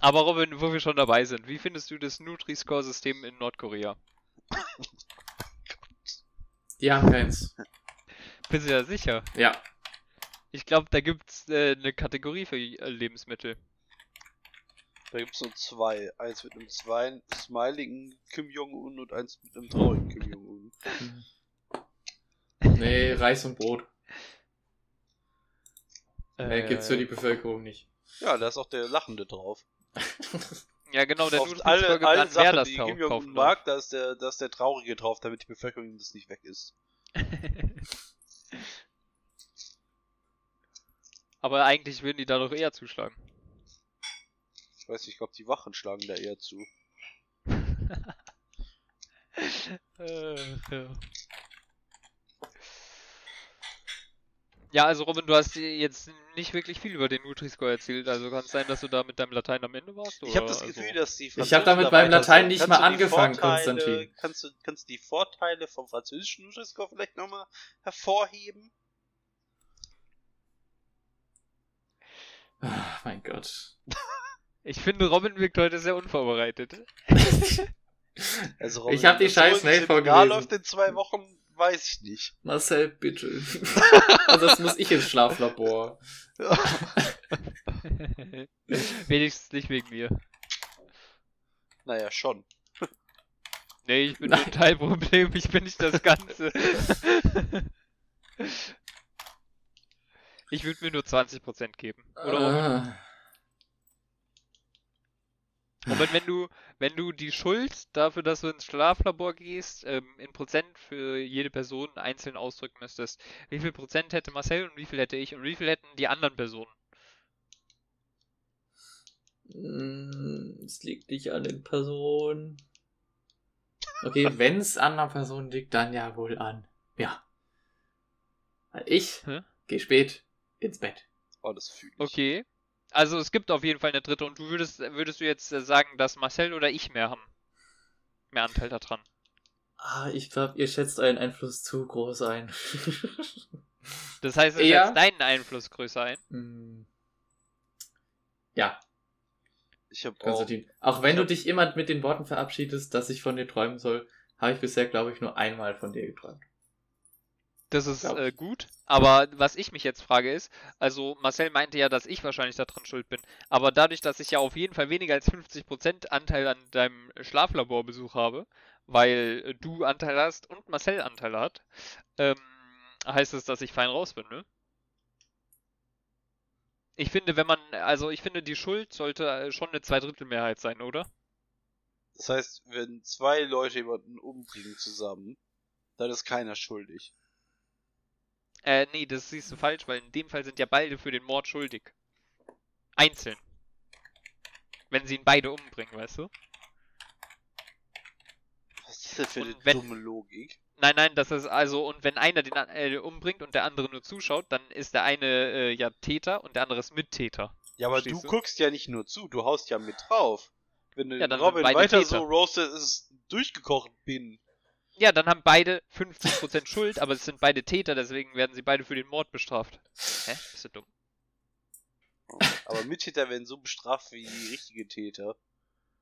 Aber Robin, wo wir schon dabei sind, wie findest du das Nutri-Score-System in Nordkorea?
Die haben keins.
Bist du ja sicher?
Ja.
Ich glaube, da gibt's äh, eine Kategorie für äh, Lebensmittel.
Da gibt's nur zwei. Eins mit einem zwei smiling Kim Jong-un und eins mit einem traurigen Kim Jong-un. [laughs]
Nee, Reis und Brot.
Äh,
Äh, gibt's für die Bevölkerung nicht.
Ja, da ist auch der Lachende drauf. [laughs]
Ja, genau, der
Auf alle,
gibt
alle Sachen,
das
die Kim Jong-un mag, da ist, der, da ist der Traurige drauf, damit die Bevölkerung das nicht weg ist. [laughs]
Aber eigentlich würden die da doch eher zuschlagen.
Ich weiß nicht, ich glaube, die Wachen schlagen da eher zu. [laughs]
Äh, ja. Ja, also Robin, du hast jetzt nicht wirklich viel über den Nutri-Score erzählt, also kann es sein, dass du da mit deinem Latein am Ende warst?
Ich habe
oder?
das Gefühl,
also,
dass die
Ich hab damit
da
beim Latein nicht mal angefangen,
Vorteile-
Konstantin.
Kannst du, kannst du die Vorteile vom französischen Nutri-Score vielleicht nochmal hervorheben?
Ah, mein Gott.
Ich finde, Robin wirkt heute sehr unvorbereitet. [laughs]
Also,
Ich hab die scheiß Mail vorgelesen.
läuft in zwei Wochen, weiß ich nicht.
Marcel, bitte. [laughs] also das muss ich ins Schlaflabor. [laughs]
Wenigstens nicht wegen mir.
Naja, schon.
Nee, ich bin nur ein Teilproblem, ich bin nicht das Ganze. Ich würde mir nur 20% geben. Oder?
Ah.
Robin, wenn du, wenn du die Schuld dafür, dass du ins Schlaflabor gehst, ähm, in Prozent für jede Person einzeln ausdrücken müsstest, wie viel Prozent hätte Marcel und wie viel hätte ich und wie viel hätten die anderen Personen?
Mm, Es liegt nicht an den Personen. Okay, wenn es an einer Person liegt, dann ja wohl an. Ja. Weil Ich
Hä?
gehe spät ins Bett.
Oh, das fühle ich.
Okay. Also es gibt auf jeden Fall eine dritte und du würdest, würdest du jetzt äh, sagen, dass Marcel oder ich mehr haben? Mehr Anteil daran.
Ah, ich glaube, ihr schätzt euren Einfluss zu groß ein. [laughs]
Das heißt, du
Eher-
schätzt deinen Einfluss größer ein.
Mm. ja,
Ich habe auch.
Konstantin. Auch wenn
ich
du
hab-
dich immer mit den Worten verabschiedest, dass ich von dir träumen soll, habe ich bisher, glaube ich, nur einmal von dir geträumt.
Das ist
ich.
äh, gut. Aber was ich mich jetzt frage ist, also Marcel meinte ja, dass ich wahrscheinlich daran schuld bin. Aber dadurch, dass ich ja auf jeden Fall weniger als 50% Anteil an deinem Schlaflaborbesuch habe, weil äh, du Anteil hast und Marcel Anteil hat, ähm, heißt es, dass ich fein raus bin, ne? Ich finde, wenn man, also ich finde, die Schuld sollte äh, schon eine Zweidrittelmehrheit sein, oder?
Das heißt, wenn zwei Leute jemanden umbringen zusammen, dann ist keiner schuldig.
Äh, nee, das siehst du falsch, weil in dem Fall sind ja beide für den Mord schuldig. Einzeln. Wenn sie ihn beide umbringen, weißt du?
Was ist denn für
Und
eine
wenn-
dumme Logik?
Nein, nein, das ist also, und wenn einer den äh, umbringt und der andere nur zuschaut, dann ist der eine äh, ja Täter und der andere ist Mittäter.
Ja, aber du
du?
guckst ja nicht nur zu, du haust ja mit drauf. Wenn du
Ja,
Robin weiter
Täter.
so roastet, ist es durchgekocht bin.
Ja, dann haben beide 50% Schuld, aber es sind beide Täter, deswegen werden sie beide für den Mord bestraft. Hä? Bist du dumm?
Aber Mittäter werden so bestraft wie richtige Täter.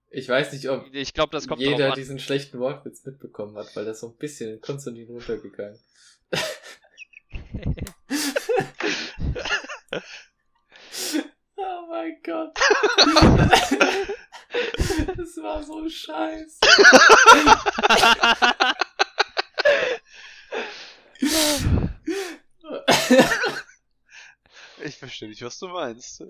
Ich weiß nicht, ob
Ich glaube, das kommt
jeder
drauf an.
diesen schlechten Wortwitz mitbekommen hat, weil das so ein bisschen in Konstantin runtergegangen. [laughs] [laughs] oh mein Gott. [laughs] das war so scheiße.
Ich verstehe nicht, was du meinst.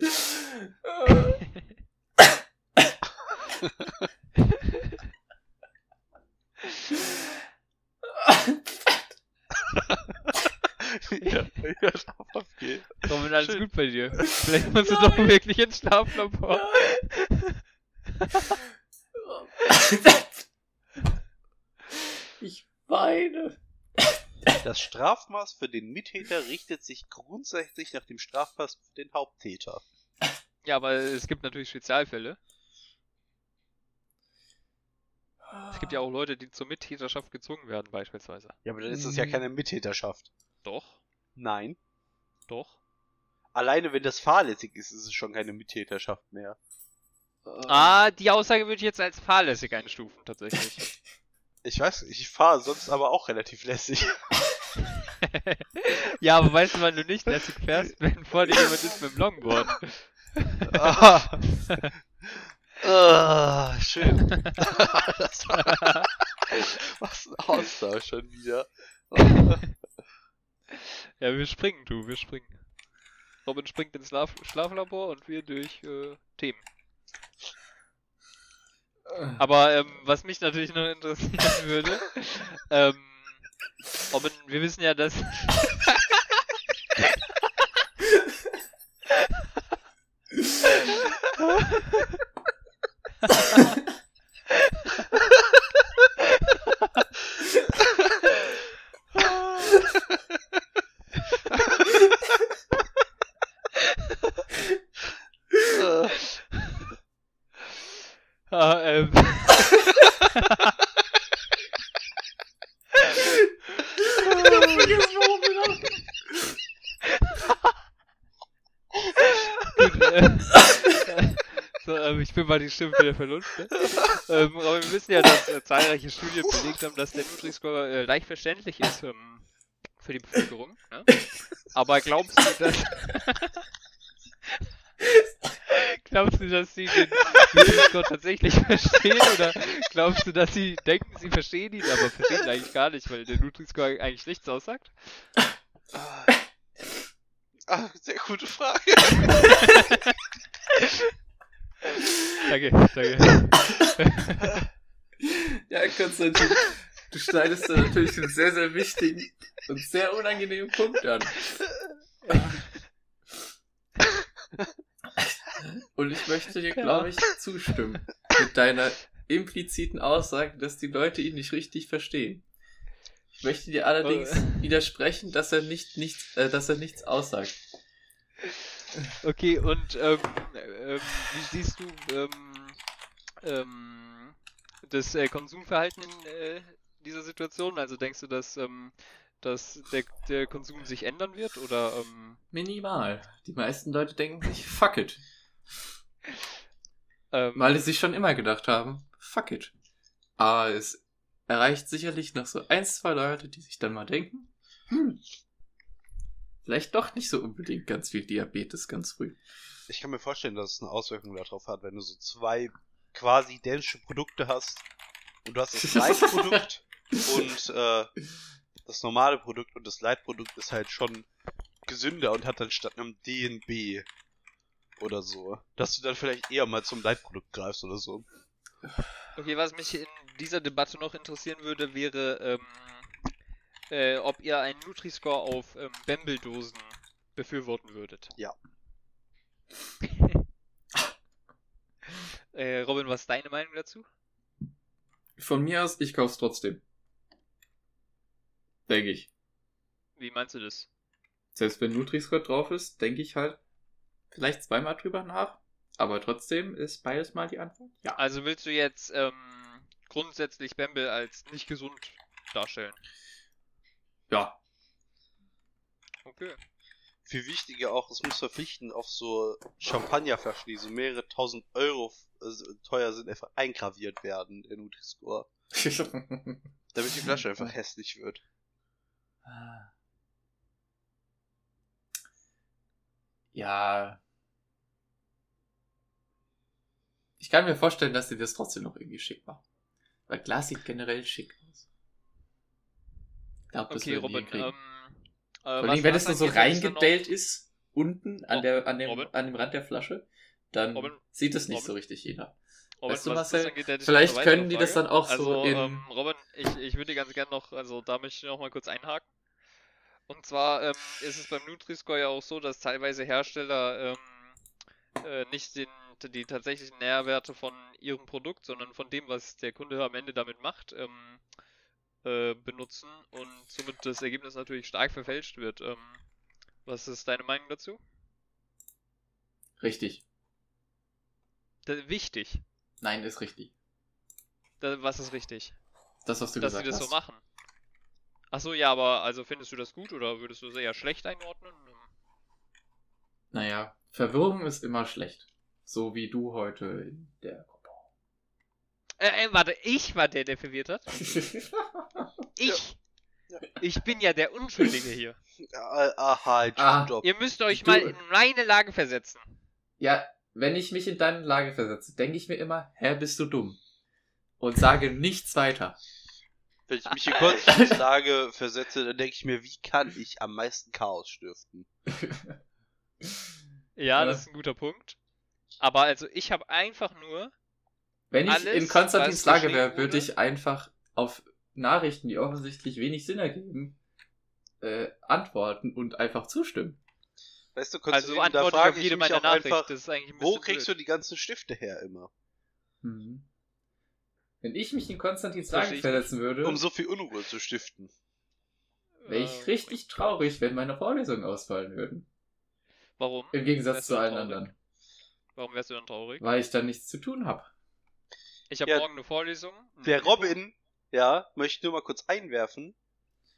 ja, ja, auf geht.
Robin, alles
Schön.
gut bei dir? Vielleicht musst du doch wirklich ins Schlaflabor.
Weine.
Das Strafmaß für den Mittäter richtet sich grundsätzlich nach dem Strafmaß für den Haupttäter.
Ja, aber es gibt natürlich Spezialfälle. Es gibt ja auch Leute, die zur Mittäterschaft gezwungen werden, beispielsweise.
Ja, aber dann ist es ja
Mhm.
keine Mittäterschaft.
Doch,
Nein.
doch.
Alleine wenn das fahrlässig ist, ist es schon keine Mittäterschaft mehr.
Ah, die Aussage würde ich jetzt als fahrlässig einstufen, tatsächlich. [laughs]
Ich weiß, ich fahre sonst aber auch relativ lässig. [laughs]
ja, aber weißt du, wann du nicht lässig fährst, [laughs] wenn vor dir jemand ist mit dem Longboard?
ah. ah, schön. was ein Austausch schon wieder.
Ja, wir springen, du, wir springen. Robin springt ins Schlaf Schlaflabor und wir durch äh, Themen. Aber ähm, was mich natürlich noch interessieren [laughs] würde, ähm, Robin, wir wissen ja, dass. [laughs] [laughs]
Äh,
Ah, ähm, Gut, äh, so, ähm, ich bin mal die Stimme wieder verlust. Ne? Ähm, aber wir wissen ja, dass äh, zahlreiche Studien belegt haben, dass der Nutri-Score äh, leicht verständlich ist ähm, für die Bevölkerung. Ne? Aber glaubst du, dass [laughs] glaubst du, dass sie den Nutri-Score tatsächlich verstehen oder glaubst du, dass sie denken, sie verstehen ihn, aber verstehen ihn eigentlich gar nicht, weil der Nutri-Score eigentlich nichts aussagt?
ah, sehr gute Frage. [laughs]
Danke, danke.
Ja, Konstantin, du schneidest da natürlich einen sehr, sehr wichtigen und sehr unangenehmen Punkt an. Und ich möchte dir, glaube ich, zustimmen. Mit deiner impliziten Aussage, dass die Leute ihn nicht richtig verstehen. Ich möchte dir allerdings widersprechen, dass er nicht, nicht, äh, dass er nichts aussagt.
Okay, und ähm, ähm, wie siehst du ähm, ähm, das äh, Konsumverhalten in äh, dieser Situation? Also denkst du, dass, ähm, dass der, der Konsum sich ändern wird oder ähm,
Minimal. Die meisten Leute denken sich, fuck it. Weil die sich schon immer gedacht haben, fuck it. Aber es erreicht sicherlich noch so ein, zwei Leute, die sich dann mal denken, hm, vielleicht doch nicht so unbedingt ganz viel Diabetes ganz früh.
Ich kann mir vorstellen, dass es eine Auswirkung darauf hat, wenn du so zwei quasi identische Produkte hast und du hast das [laughs] Light-Produkt und äh, das normale Produkt und das Light-Produkt ist halt schon gesünder und hat dann statt einem DNB oder so, dass du dann vielleicht eher mal zum Light-Produkt greifst oder so.
Okay, was mich in dieser Debatte noch interessieren würde, wäre, ähm, äh, ob ihr einen Nutri-Score auf ähm, Bamble-Dosen befürworten würdet.
Ja. [laughs]
äh, Robin, was ist deine Meinung dazu?
Von mir aus, ich kauf's trotzdem. Denke ich.
Wie meinst du das?
Selbst wenn Nutri-Score drauf ist, denke ich halt vielleicht zweimal drüber nach. Aber trotzdem ist beides mal die Antwort. Ja.
Also willst du jetzt ähm, grundsätzlich Bamble als nicht gesund darstellen?
Ja.
Okay.
Viel wichtiger auch, es muss verpflichtend auf so Champagnerflaschen, die so mehrere tausend Euro äh, teuer sind, einfach eingraviert werden, der Nutri-Score. [laughs] Damit die Flasche einfach hässlich wird.
ja. Ich kann mir vorstellen, dass sie das trotzdem noch irgendwie schick machen. Weil Glas sieht generell schick das
Okay, Robin. Ähm, äh,
Vor allem, wenn es
das
nur so reingedellt ist, unten an,
Ro-
der, an, dem,
Robin?
an dem Rand der Flasche, dann
Robin?
sieht es nicht
Robin?
so richtig jeder.
Robin,
Weißt du,
das
Marcel,
angeht,
vielleicht können die das dann auch so
also,
in-
Ähm, Robin, ich, ich würde ganz gerne noch, also da möchte ich noch mal kurz einhaken. Und zwar ähm, ist es beim Nutri-Score ja auch so, dass teilweise Hersteller ähm, äh, nicht den, die tatsächlichen Nährwerte von ihrem Produkt, sondern von dem, was der Kunde am Ende damit macht, ähm, äh, benutzen und somit das Ergebnis natürlich stark verfälscht wird. Ähm, was ist deine Meinung dazu?
Richtig.
Da, wichtig.
Nein, ist richtig.
Da, was ist richtig?
Das, was du
Dass sie
gesagt
das
hast.
so machen. Achso, ja, aber also findest du das gut oder würdest du es eher schlecht einordnen?
Naja, Verwirrung ist immer schlecht. So wie du heute in der Gruppe.
Äh, äh, warte, ich war der, der verwirrt hat? [laughs] Ich!
Ja.
Ich bin ja der Unschuldige hier.
Ja, aha,
Ah.
Job.
Ihr müsst euch
Du-
mal in meine Lage versetzen.
ja, wenn ich mich in deine Lage versetze, denke ich mir immer, hä, bist du dumm? Und sage nichts weiter.
Wenn ich mich in Konstanz [laughs] Lage versetze, dann denke ich mir, wie kann ich am meisten Chaos stiften? [laughs]
Ja,
Ja.
das ist ein guter Punkt. Aber also ich habe einfach nur.
Wenn ich
Alles,
in Konstantins Lage wäre, würde ich einfach auf Nachrichten, die offensichtlich wenig Sinn ergeben, äh, antworten und einfach zustimmen.
Weißt du,
Also
Konstantin, da frage ich
jede
mich
meiner
auch
Nachrichten.
einfach,
Das ist eigentlich ein
wo kriegst
blöd.
du die ganzen Stifte her immer?
Mhm. Wenn ich mich in Konstantins Lage versetzen würde,
Um so viel Unruhe zu stiften.
wäre ich richtig traurig, wenn meine Vorlesungen ausfallen würden.
Warum?
Im Gegensatz zu
du
allen
traurig?
anderen.
Warum wärst du dann traurig?
Weil ich dann nichts zu tun habe.
Ich habe
Ja,
morgen eine Vorlesung.
Der Robin, ja, möchte ich nur mal kurz einwerfen.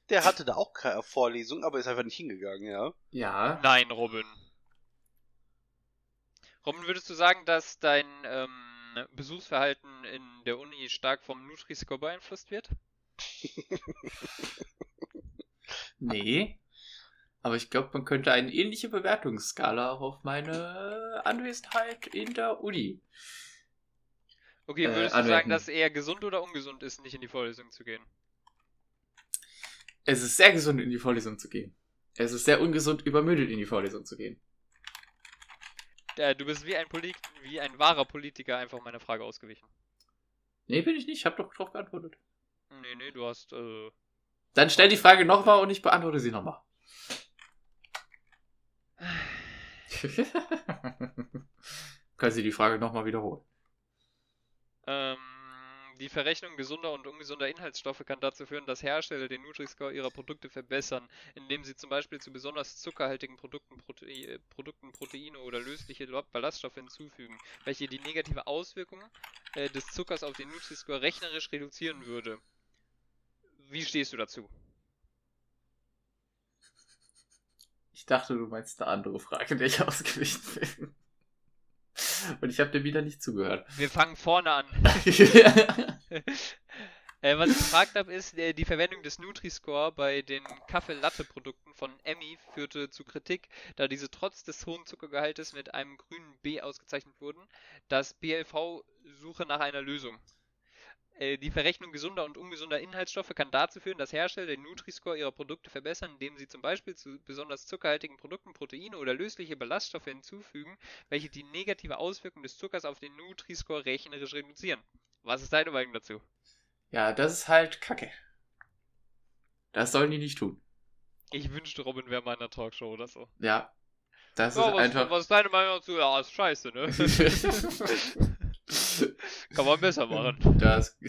Der hatte da auch keine Vorlesung, aber ist einfach nicht hingegangen, ja.
Ja.
Nein, Robin. Robin, würdest du sagen, dass dein ähm, Besuchsverhalten in der Uni stark vom Nutri-Score beeinflusst wird? [laughs]
Nee. Aber ich glaube, man könnte eine ähnliche Bewertungsskala auch auf meine Anwesenheit in der Uni.
Okay,
Äh,
würdest du sagen, dass es eher gesund oder ungesund ist, nicht in die Vorlesung zu gehen?
Es ist sehr gesund, in die Vorlesung zu gehen. Es ist sehr ungesund, übermüdet in die Vorlesung zu gehen.
Äh, du bist wie ein, Polit wie ein wahrer Politiker einfach meiner Frage ausgewichen.
Nee, bin ich nicht. Ich habe doch drauf geantwortet.
Nee, nee, du hast, äh,
Dann stell die Frage nochmal und ich beantworte sie nochmal. [sighs] [laughs] Können Sie die Frage nochmal wiederholen?
Ähm, die Verrechnung gesunder und ungesunder Inhaltsstoffe kann dazu führen, dass Hersteller den Nutri-Score ihrer Produkte verbessern, indem sie zum Beispiel zu besonders zuckerhaltigen Produkten, Prote äh, Produkten Proteine oder lösliche Ballaststoffe hinzufügen, welche die negative Auswirkung äh, des Zuckers auf den Nutri-Score rechnerisch reduzieren würde. Wie stehst du dazu?
Ich dachte, du meinst eine andere Frage, der ich ausgewichen bin. [laughs] Und ich habe dir wieder nicht zugehört.
Wir fangen vorne an. [laughs] [laughs] Äh, was ich gefragt habe, ist, äh, die Verwendung des Nutri-Score bei den Kaffee-Latte-Produkten von Emmy führte zu Kritik, da diese trotz des hohen Zuckergehaltes mit einem grünen B ausgezeichnet wurden. Das BLV suche nach einer Lösung. Äh, die Verrechnung gesunder und ungesunder Inhaltsstoffe kann dazu führen, dass Hersteller den Nutri-Score ihrer Produkte verbessern, indem sie zum Beispiel zu besonders zuckerhaltigen Produkten Proteine oder lösliche Ballaststoffe hinzufügen, welche die negative Auswirkung des Zuckers auf den Nutri-Score rechnerisch reduzieren. Was ist deine Meinung dazu?
ja, das ist halt Kacke. Das sollen die nicht tun.
Ich wünschte, Robin wäre mal in einer Talkshow oder so.
Ja. Das
Ja,
ist
was,
einfach.
was ist deine Meinung dazu? Ja, ist scheiße, ne? [laughs] [laughs] [laughs] Kann man besser machen.
Das. [laughs]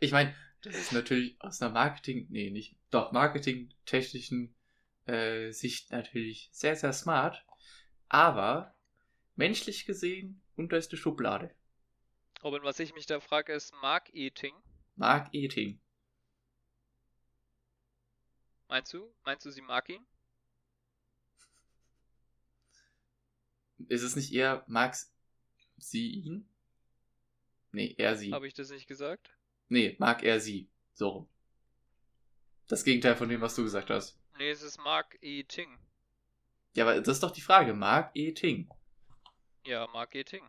ich meine, das ist natürlich aus einer Marketing, nee, nicht, doch marketingtechnischen äh, Sicht natürlich sehr, sehr smart, aber menschlich gesehen unterste Schublade.
Robin, was ich mich da frage, ist Mark-Eating.
Marketing.
Meinst du? Meinst du, sie mag ihn?
Ist es nicht eher, mag sie ihn? Nee, er sie.
Habe ich das nicht gesagt?
Nee, mag er sie. So rum. Das Gegenteil von dem, was du gesagt hast.
Nee, es ist Mark-Eating.
Ja, aber das ist doch die Frage. Mark E. Ting.
Ja, Mark-Eating.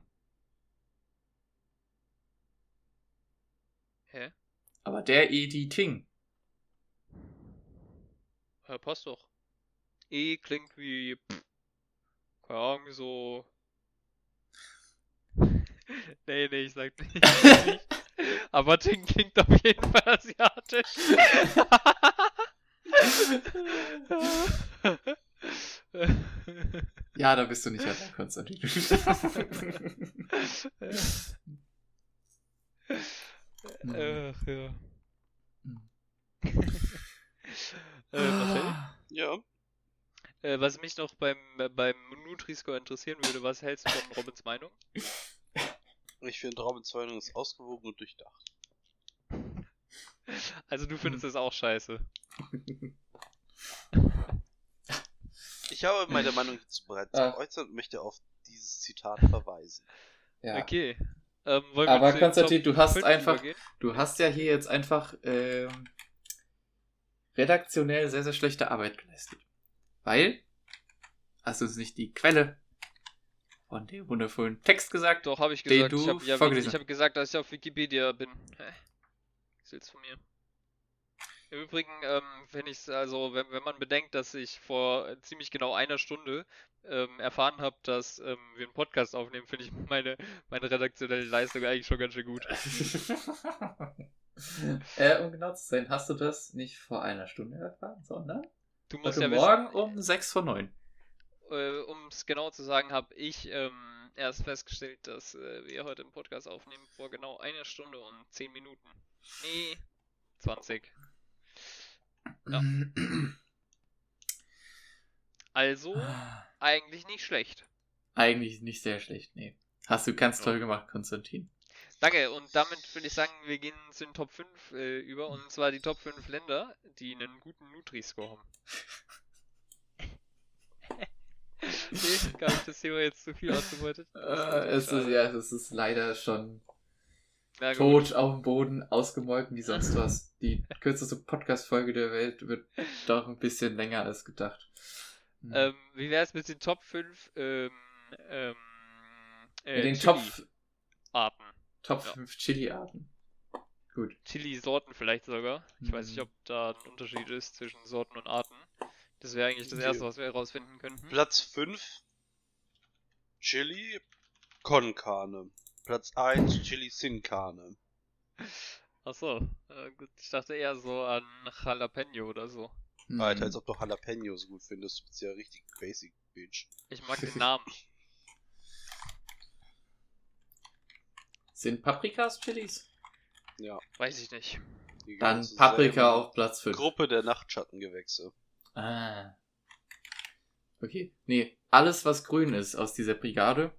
Hä?
Aber der E. Die Ting.
Ja, passt doch. E klingt wie. Pff, keine Ahnung, so. [laughs] nee, nee, ich sag [laughs] nicht. Aber Ting klingt auf jeden Fall asiatisch. [laughs]
Ja, da bist du nicht allein, Konstantin.
Ach, ja.
Mhm.
äh, Marcel?
Ja.
Äh, was mich noch beim, beim Nutri-Score interessieren würde, was hältst du von Robins Meinung?
Ich finde Robins Meinung ist ausgewogen und durchdacht.
Also du findest das auch scheiße.
Ich habe meine Meinung dazu bereits
Ah.
geäußert und möchte auf dieses Zitat verweisen.
Ja.
Okay. Ähm, wollen
Aber Konstantin, du hast
5
einfach-
übergehen?
Du hast ja hier jetzt einfach ähm, redaktionell sehr, sehr schlechte Arbeit geleistet. Weil hast du uns nicht die Quelle von dem wundervollen Text gesagt?
Doch, habe ich
den
gesagt.
du
ich habe ja, ich hab gesagt, dass ich auf Wikipedia bin. Hä? Was willst du von mir? Im Übrigen, ähm, wenn ich also, wenn, wenn man bedenkt, dass ich vor ziemlich genau einer Stunde ähm, erfahren habe, dass ähm, wir einen Podcast aufnehmen, finde ich meine, meine redaktionelle Leistung eigentlich schon ganz schön gut. [laughs]
äh, um genau zu sein, hast du das nicht vor einer Stunde erfahren, sondern
Du musst
heute
ja
Morgen
wissen,
um 6 vor 9.
äh, um es genau zu sagen, habe ich ähm, erst festgestellt, dass äh, wir heute einen Podcast aufnehmen vor genau einer Stunde und 10 Minuten. Nee, 20. Ja. [clears throat] Also, eigentlich nicht schlecht.
Eigentlich nicht sehr schlecht, nee. Hast du ganz toll gemacht, Konstantin.
Danke, und damit würde ich sagen, wir gehen zu den Top 5 äh, über, und zwar die Top 5 Länder, die einen guten Nutri-Score haben. [laughs] nee, gar nicht das Thema jetzt zu viel ausgebeutet.
Äh, es ist, ja, es ist leider schon
Na
tot auf dem Boden, ausgemolken wie sonst was. Die kürzeste Podcast-Folge der Welt wird doch ein bisschen länger als gedacht. Hm.
Ähm, wie wäre es mit den Top 5 ähm, ähm, äh,
Mit den Top,
Chili-Arten?
Top
Ja.
5 Chili-Arten. Gut.
Chili-Sorten vielleicht sogar. Ich weiß nicht,
Mhm.
ob da ein Unterschied ist zwischen Sorten und Arten. Das wäre eigentlich das. Erste, was wir herausfinden könnten.
Platz 5 Chili con Carne. Platz 1 Chili sin Carne.
Achso, äh, gut, ich dachte eher so an Jalapeno oder so.
Hm.
Alter, als ob du Jalapeno so gut findest. Du bist ja richtig basic, Bitch.
Ich mag den Namen. [laughs]
Sind Paprikas Chilis?
Ja.
Weiß ich nicht.
die
Dann Paprika auf Platz 5.
Gruppe der Nachtschattengewächse.
Ah. Okay. Nee, alles was grün ist aus dieser Brigade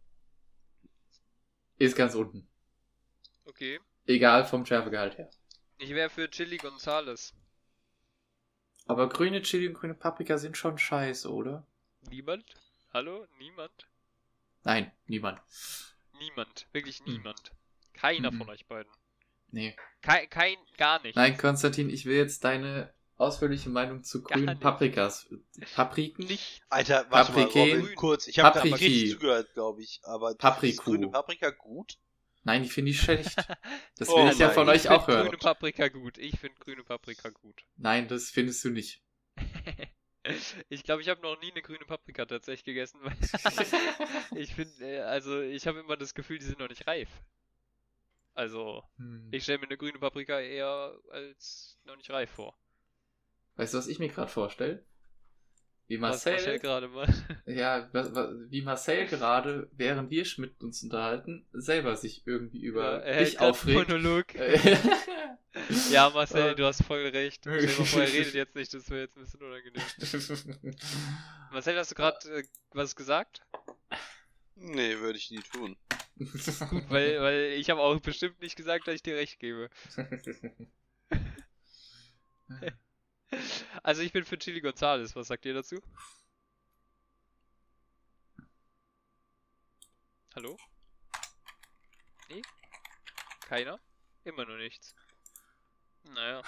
ist ganz unten.
Okay.
Egal vom Schärfegehalt her.
Ich wäre für Chili Gonzales.
Aber grüne Chili und grüne Paprika sind schon scheiße, oder?
Niemand? Hallo? Niemand?
Nein, niemand.
Niemand. Wirklich
Hm.
niemand. Keiner
Mhm.
von euch beiden.
Nee.
Kein, kein, gar nicht.
Nein, Konstantin, ich will jetzt deine ausführliche Meinung zu grünen. Paprikas. Papriken?
Nicht.
Alter, warte
Paprike.
mal, Robin, kurz. Ich habe gerade mal richtig zugehört, glaube ich. Aber
Papriku.
ist grüne Paprika gut?
Nein, die finde ich schlecht. [laughs] Das
Oh
will ich ja von
ich
euch auch hören.
grüne Paprika gut. Ich finde grüne Paprika gut.
Nein, das findest du nicht. [laughs]
ich glaube, ich habe noch nie eine grüne Paprika tatsächlich gegessen, weil [laughs] ich finde, äh, also ich habe immer das Gefühl, die sind noch nicht reif. Also,
Hm.
ich stelle mir eine grüne Paprika eher als noch nicht reif vor.
Weißt du, was ich mir gerade vorstelle? Wie
Marcel
Marcel,
gerade mal. [laughs]
ja, wie Marcel gerade, während wir mit uns unterhalten, selber sich irgendwie über
er hält
dich aufregt.
Monolog. [laughs] Ja, Marcel, du hast voll recht. Stell er redet [laughs] jetzt nicht, das wäre jetzt ein bisschen unangenehm. Marcel, hast du gerade äh, was gesagt?
Nee, würde ich nie tun.
Gut, [laughs] weil, weil ich habe auch bestimmt nicht gesagt, dass ich dir recht gebe. [laughs] Also ich bin für Chili Gonzales. Was sagt ihr dazu? Hallo? Nee? Keiner? Immer nur nichts. Naja.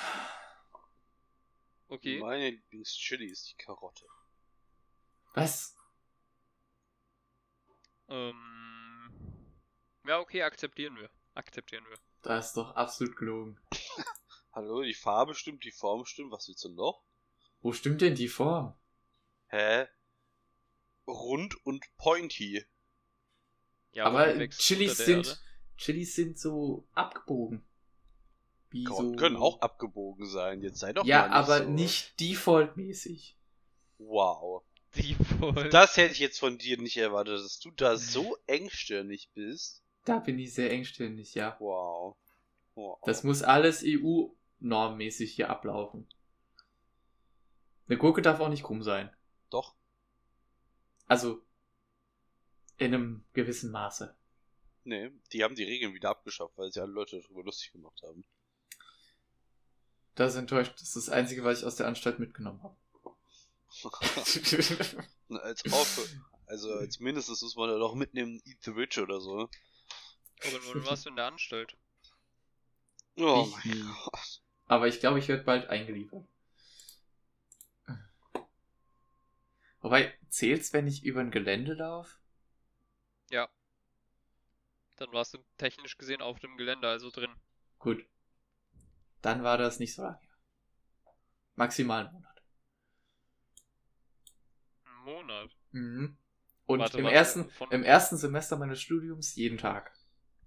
Okay.
Meine Lieblingschili ist die Karotte.
Was?
Ähm. Ja, okay, akzeptieren wir. Akzeptieren wir.
Das ist doch absolut gelogen. [laughs]
Hallo, die Farbe stimmt, die Form stimmt. Was willst du noch?
Wo stimmt denn die Form?
Hä? Rund und pointy.
Ja,
Aber Chilis
der
sind. Chilis sind so abgebogen. Wie
Karotten
so...
können auch abgebogen sein. Jetzt sei doch
Ja,
mal nicht
aber
so.
nicht defaultmäßig.
Wow.
Voll.
Das hätte ich jetzt von dir nicht erwartet, dass du da so engstirnig bist.
Da bin ich sehr engstirnig, ja.
Wow. Oh,
Das muss alles EU-normmäßig hier ablaufen. Eine Gurke darf auch nicht krumm sein.
Doch.
Also in einem gewissen Maße.
Nee, die haben die Regeln wieder abgeschafft, weil sie alle Leute darüber lustig gemacht haben.
Das ist enttäuscht. Das ist das Einzige, was ich aus der Anstalt mitgenommen habe. [laughs]
als auf, also als mindestens muss man da doch mitnehmen Eat the Witch oder so.
Robin, wann warst du in der Anstalt?
Oh
Ich
mein
nie.
Gott.
Aber ich glaube, ich werde bald eingeliefert. Wobei, zählt's, wenn ich über ein Gelände laufe?
Ja. Dann warst du technisch gesehen auf dem Gelände, also drin.
Gut. Dann war das nicht so lange. Maximal einen Monat.
Ein Monat.
Mhm. Und
Warte,
im,
warte,
ersten,
von-
im ersten Semester meines Studiums jeden Tag.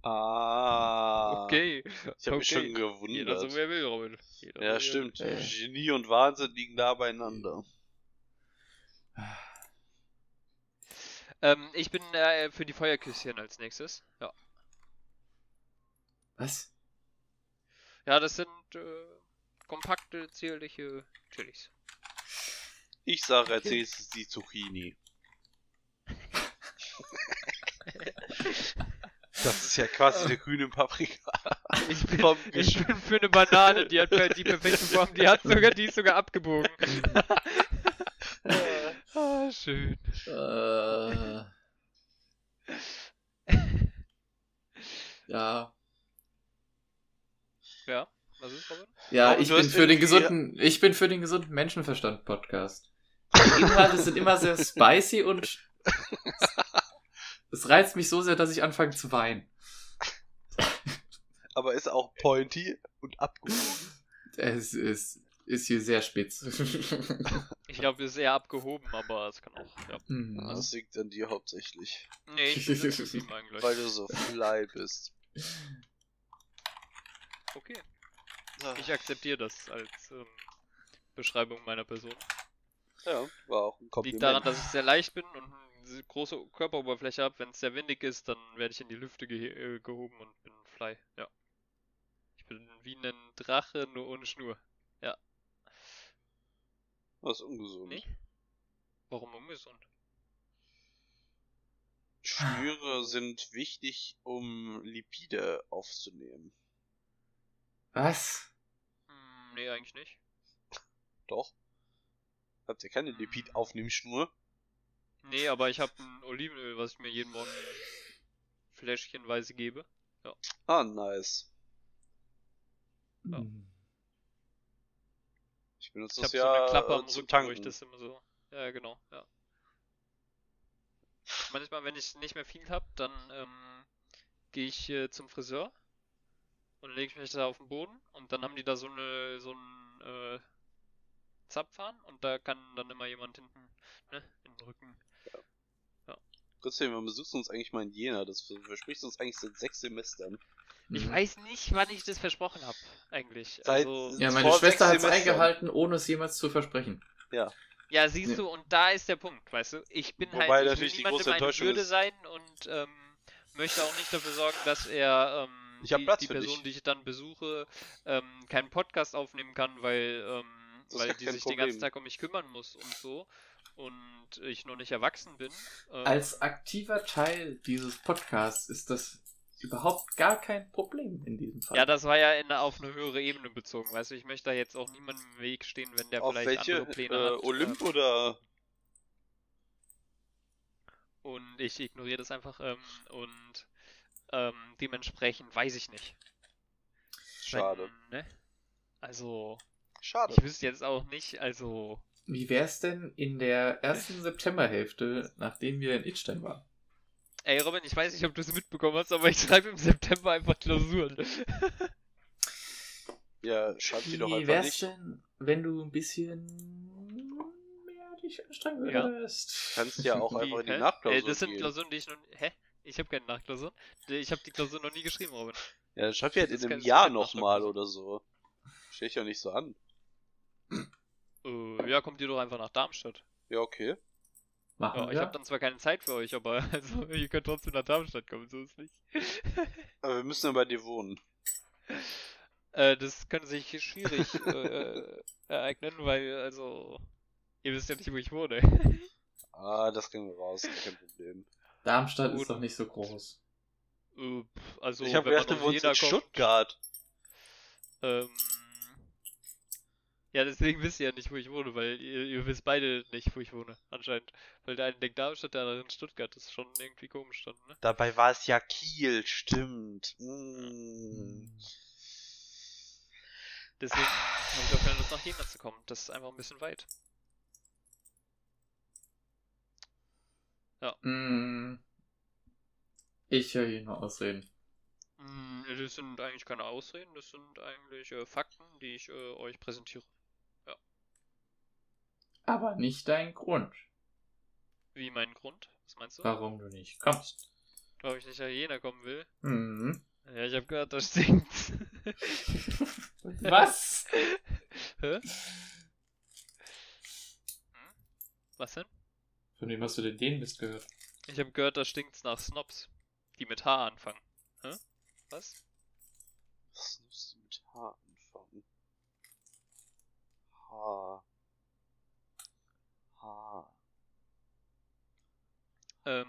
Ah.
Okay.
Ich habe mich
okay.
schon
Jeder so
gewundert.
wer will, Robin. Jeder
Ja, stimmt.
Äh.
Genie und Wahnsinn liegen da beieinander.
will. Ähm, ich bin äh, für die Feuerküsschen als nächstes. Ja.
Was?
Ja, das sind äh, kompakte, zierliche Chilis.
Ich sage als nächstes die Zucchini. [laughs] [laughs] Das ist ja quasi der grüne Paprika. [laughs]
Ich bin, ich bin für eine Banane, die hat die perfekte Form, die hat sogar, die ist sogar abgebogen. [laughs] ah, schön.
Äh, ja.
Ja, was ist, Robin?
Ja, ich bin für den gesunden, ich bin für den gesunden Menschenverstand Podcast. Die Inhalte sind immer sehr spicy und [laughs] es reizt mich so sehr, dass ich anfange zu weinen. [laughs]
Aber ist auch pointy und abgehoben.
Es ist, ist hier sehr spitz. [laughs]
Ich glaube, ist eher abgehoben, aber es kann auch, ja.
Hm.
Das liegt an dir hauptsächlich.
Nee, ich bin nicht zufrieden eigentlich.
Weil du so fly bist.
Okay, ich akzeptiere das als ähm, Beschreibung meiner Person.
Ja, war auch ein Kompliment.
Liegt daran, dass ich sehr leicht bin und eine große Körperoberfläche habe. Wenn es sehr windig ist, dann werde ich in die Lüfte gehe äh, gehoben und bin fly. Ja. Ich bin wie ein Drache, nur ohne Schnur.
Das ist ungesund.
Nee? Warum ungesund?
Schnüre sind wichtig, um Lipide aufzunehmen.
Was?
Hm, nee, eigentlich nicht.
Doch. Habt ihr keine Lipidaufnehmschnur?
Nee, aber ich habe ein Olivenöl, was ich mir jeden Morgen fläschchenweise gebe.
Ah, nice.
Ja.
Hm.
Ich benutze
Ich
das
habe
ja
so eine Klappe am
äh, zum
Rücken, wo ich
Tanken.
das immer so. Ja, genau, ja. Manchmal, wenn ich nicht mehr viel hab, dann ähm, gehe ich äh, zum Friseur und lege mich da auf den Boden und dann haben die da so eine so einen äh, Zapfhahn und da kann dann immer jemand hinten ne, in den Rücken.
Christian, wann besuchst du uns eigentlich mal in Jena? Das versprichst du uns eigentlich seit sechs Semestern.
Ich
Mhm.
weiß nicht, wann ich das versprochen habe, eigentlich.
Seit-
Also,
Ja, meine Schwester hat es eingehalten, ohne es jemals zu versprechen.
Ja, siehst
Ja.
du, und da ist der Punkt, weißt du? Ich bin
Wobei
halt, ich will
natürlich die große Enttäuschung
Bürde
ist-
sein und ähm, möchte auch nicht dafür sorgen, dass er ähm,
Ich
die,
Platz
die
für
Person,
dich.
die ich dann besuche, ähm, keinen Podcast aufnehmen kann, weil, ähm, weil
ja
die sich den ganzen
Problem.
Tag um mich kümmern muss und so und ich noch nicht erwachsen bin. Ähm,
Als aktiver Teil dieses Podcasts ist das überhaupt gar kein Problem in diesem Fall.
ja, das war ja in, auf eine höhere Ebene bezogen, weißt du, ich möchte da jetzt auch niemandem im Weg stehen, wenn der
Auf
vielleicht
welche?
andere Pläne
Äh,
hat.
Olymp
ähm,
oder?
Und ich ignoriere das einfach ähm, und ähm, dementsprechend weiß ich nicht.
Schade.
Wenn, ne? Also,
Schade.
ich wüsste jetzt auch nicht, also.
Wie wär's denn in der ersten Septemberhälfte, nachdem wir in Itstein waren?
Ey Robin, ich weiß nicht, ob du es mitbekommen hast, aber ich schreibe im September einfach Klausuren. [laughs]
Ja, schreib die doch
Wie
einfach
wär's
nicht.
denn, wenn du ein bisschen mehr dich anstrengen
Ja.
würdest?
Kannst ja auch
Wie,
einfach in die? Nachklausur
Äh, das sind
gehen.
Klausuren, die ich noch. Hä? Ich habe keine Nachklausuren. Ich habe die Klausur noch nie geschrieben, Robin.
Ja, dann schreib die halt in einem Jahr nochmal oder so. Stell ich ja nicht so an.
Äh, ja, kommt ihr doch einfach nach Darmstadt.
Ja, okay.
Machen
Ja, ich habe dann zwar keine Zeit für euch, aber [laughs] also, ihr könnt trotzdem nach Darmstadt kommen, so ist nicht. [laughs]
Aber wir müssen ja bei dir wohnen.
Äh, das könnte sich schwierig äh, ereignen, weil, also, ihr wisst ja nicht, wo ich wohne. [laughs]
Ah, das kriegen wir raus, kein Problem.
Darmstadt
Und-
ist doch nicht so groß.
Äh, also,
ich habe gedacht, du wohnst in
kommt,
Stuttgart.
Ähm, ja, deswegen wisst ihr ja nicht, wo ich wohne, weil ihr, ihr wisst beide nicht, wo ich wohne, anscheinend. Weil der eine denkt Darmstadt, der andere in Stuttgart. Das ist schon irgendwie komisch dann, ne?
Dabei war es ja Kiel, stimmt. Mm.
Deswegen habe ich auch keine Lust, nach Jena zu kommen. Das ist einfach ein bisschen weit.
Mm. Ich höre hier nur Ausreden.
Mm, Das sind eigentlich keine Ausreden, das sind eigentlich äh, Fakten, die ich äh, euch präsentiere.
Aber nicht dein Grund,
Wie mein Grund? Was meinst du?
warum du nicht kommst.
Warum ich nicht nach Jena kommen will?
Mhm.
Ja, ich habe gehört, das stinkt. [laughs]
Was?
Hä? Hm? Was denn?
Von wem hast du denn den Mist gehört?
Ich habe gehört, da stinkt's nach Snobs, die mit H anfangen. Hä? Was?
Was musst du mit H anfangen? H. H.
Ähm.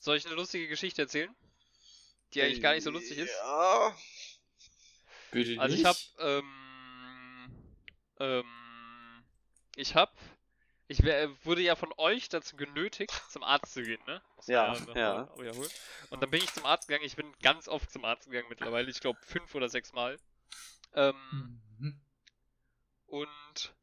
Soll ich eine lustige Geschichte erzählen? Die eigentlich gar nicht so lustig ist?
Ja.
Bitte
Also ich
nicht.
hab, ähm, ähm, ich hab, ich wär, wurde ja von euch dazu genötigt, zum Arzt zu gehen, ne? Man
Ja,
noch
ja.
wiederholen. Und dann bin ich zum Arzt gegangen, ich bin ganz oft zum Arzt gegangen mittlerweile, ich glaube fünf oder sechs Mal. Ähm,
Mhm.
und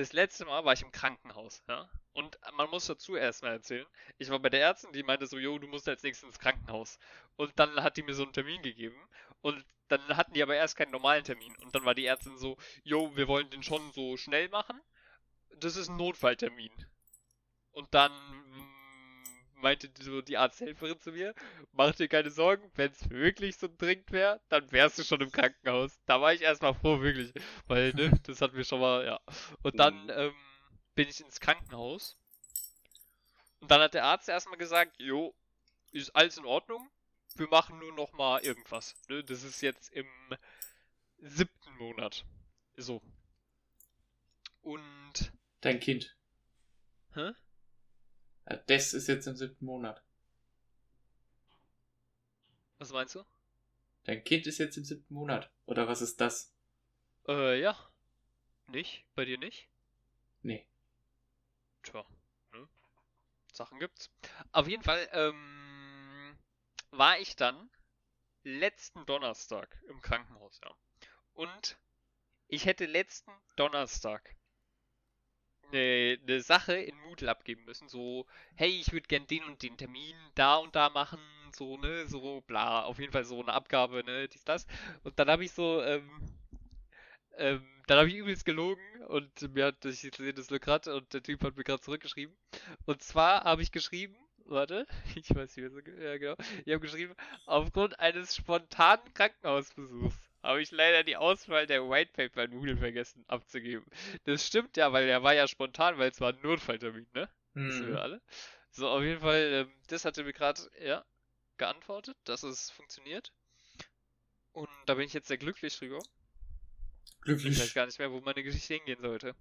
das letzte Mal war ich im Krankenhaus, ja. Und man muss dazu erstmal erzählen, ich war bei der Ärztin, die meinte so, jo, du musst als nächstes ins Krankenhaus. Und dann hat die mir so einen Termin gegeben. Und dann hatten die aber erst keinen normalen Termin. Und dann war die Ärztin so, jo, wir wollen den schon so schnell machen. Das ist ein Notfalltermin. Und dann meinte die- so die Arzthelferin zu mir, mach dir keine Sorgen, wenn es wirklich so dringend wäre, dann wärst du schon im Krankenhaus. Da war ich erstmal froh, wirklich. Weil, ne, [laughs] das hat mir schon mal, ja. Und dann
Mhm.
ähm, bin ich ins Krankenhaus. Und dann hat der Arzt erstmal gesagt, jo, ist alles in Ordnung. Wir machen nur noch mal irgendwas. Ne? Das ist jetzt im siebten Monat. So. Und.
Dein Kind.
Hä?
Das ist jetzt im siebten Monat.
Was meinst du?
Dein Kind ist jetzt im siebten Monat. Oder was ist das?
Äh, ja. Nicht? Bei dir nicht?
Nee.
Tja, ne? Sachen gibt's. Auf jeden Fall, ähm, war ich dann letzten Donnerstag im Krankenhaus, ja. Und ich hätte letzten Donnerstag eine, eine Sache in Moodle abgeben müssen, so, hey, ich würde gern den und den Termin da und da machen, so, ne, so, bla, auf jeden Fall so eine Abgabe, ne, dies, das. Und dann habe ich so, ähm, ähm, dann habe ich übelst gelogen und mir hat, ich sehe das gerade und der Typ hat mir gerade zurückgeschrieben. Und zwar habe ich geschrieben, warte, [laughs] ich weiß nicht mehr so, ja genau, ich habe geschrieben, aufgrund eines spontanen Krankenhausbesuchs habe ich leider die Auswahl der White Paper in Moodle vergessen abzugeben. Das stimmt ja, weil der war ja spontan, weil es war ein Notfalltermin, ne? Wissen wir
Mhm.
alle. So, auf jeden Fall, ähm, das hatte mir gerade, ja, geantwortet, dass es funktioniert. Und da bin ich jetzt sehr glücklich drüber. Ich weiß
Glücklich.
gar nicht mehr, wo meine Geschichte hingehen sollte.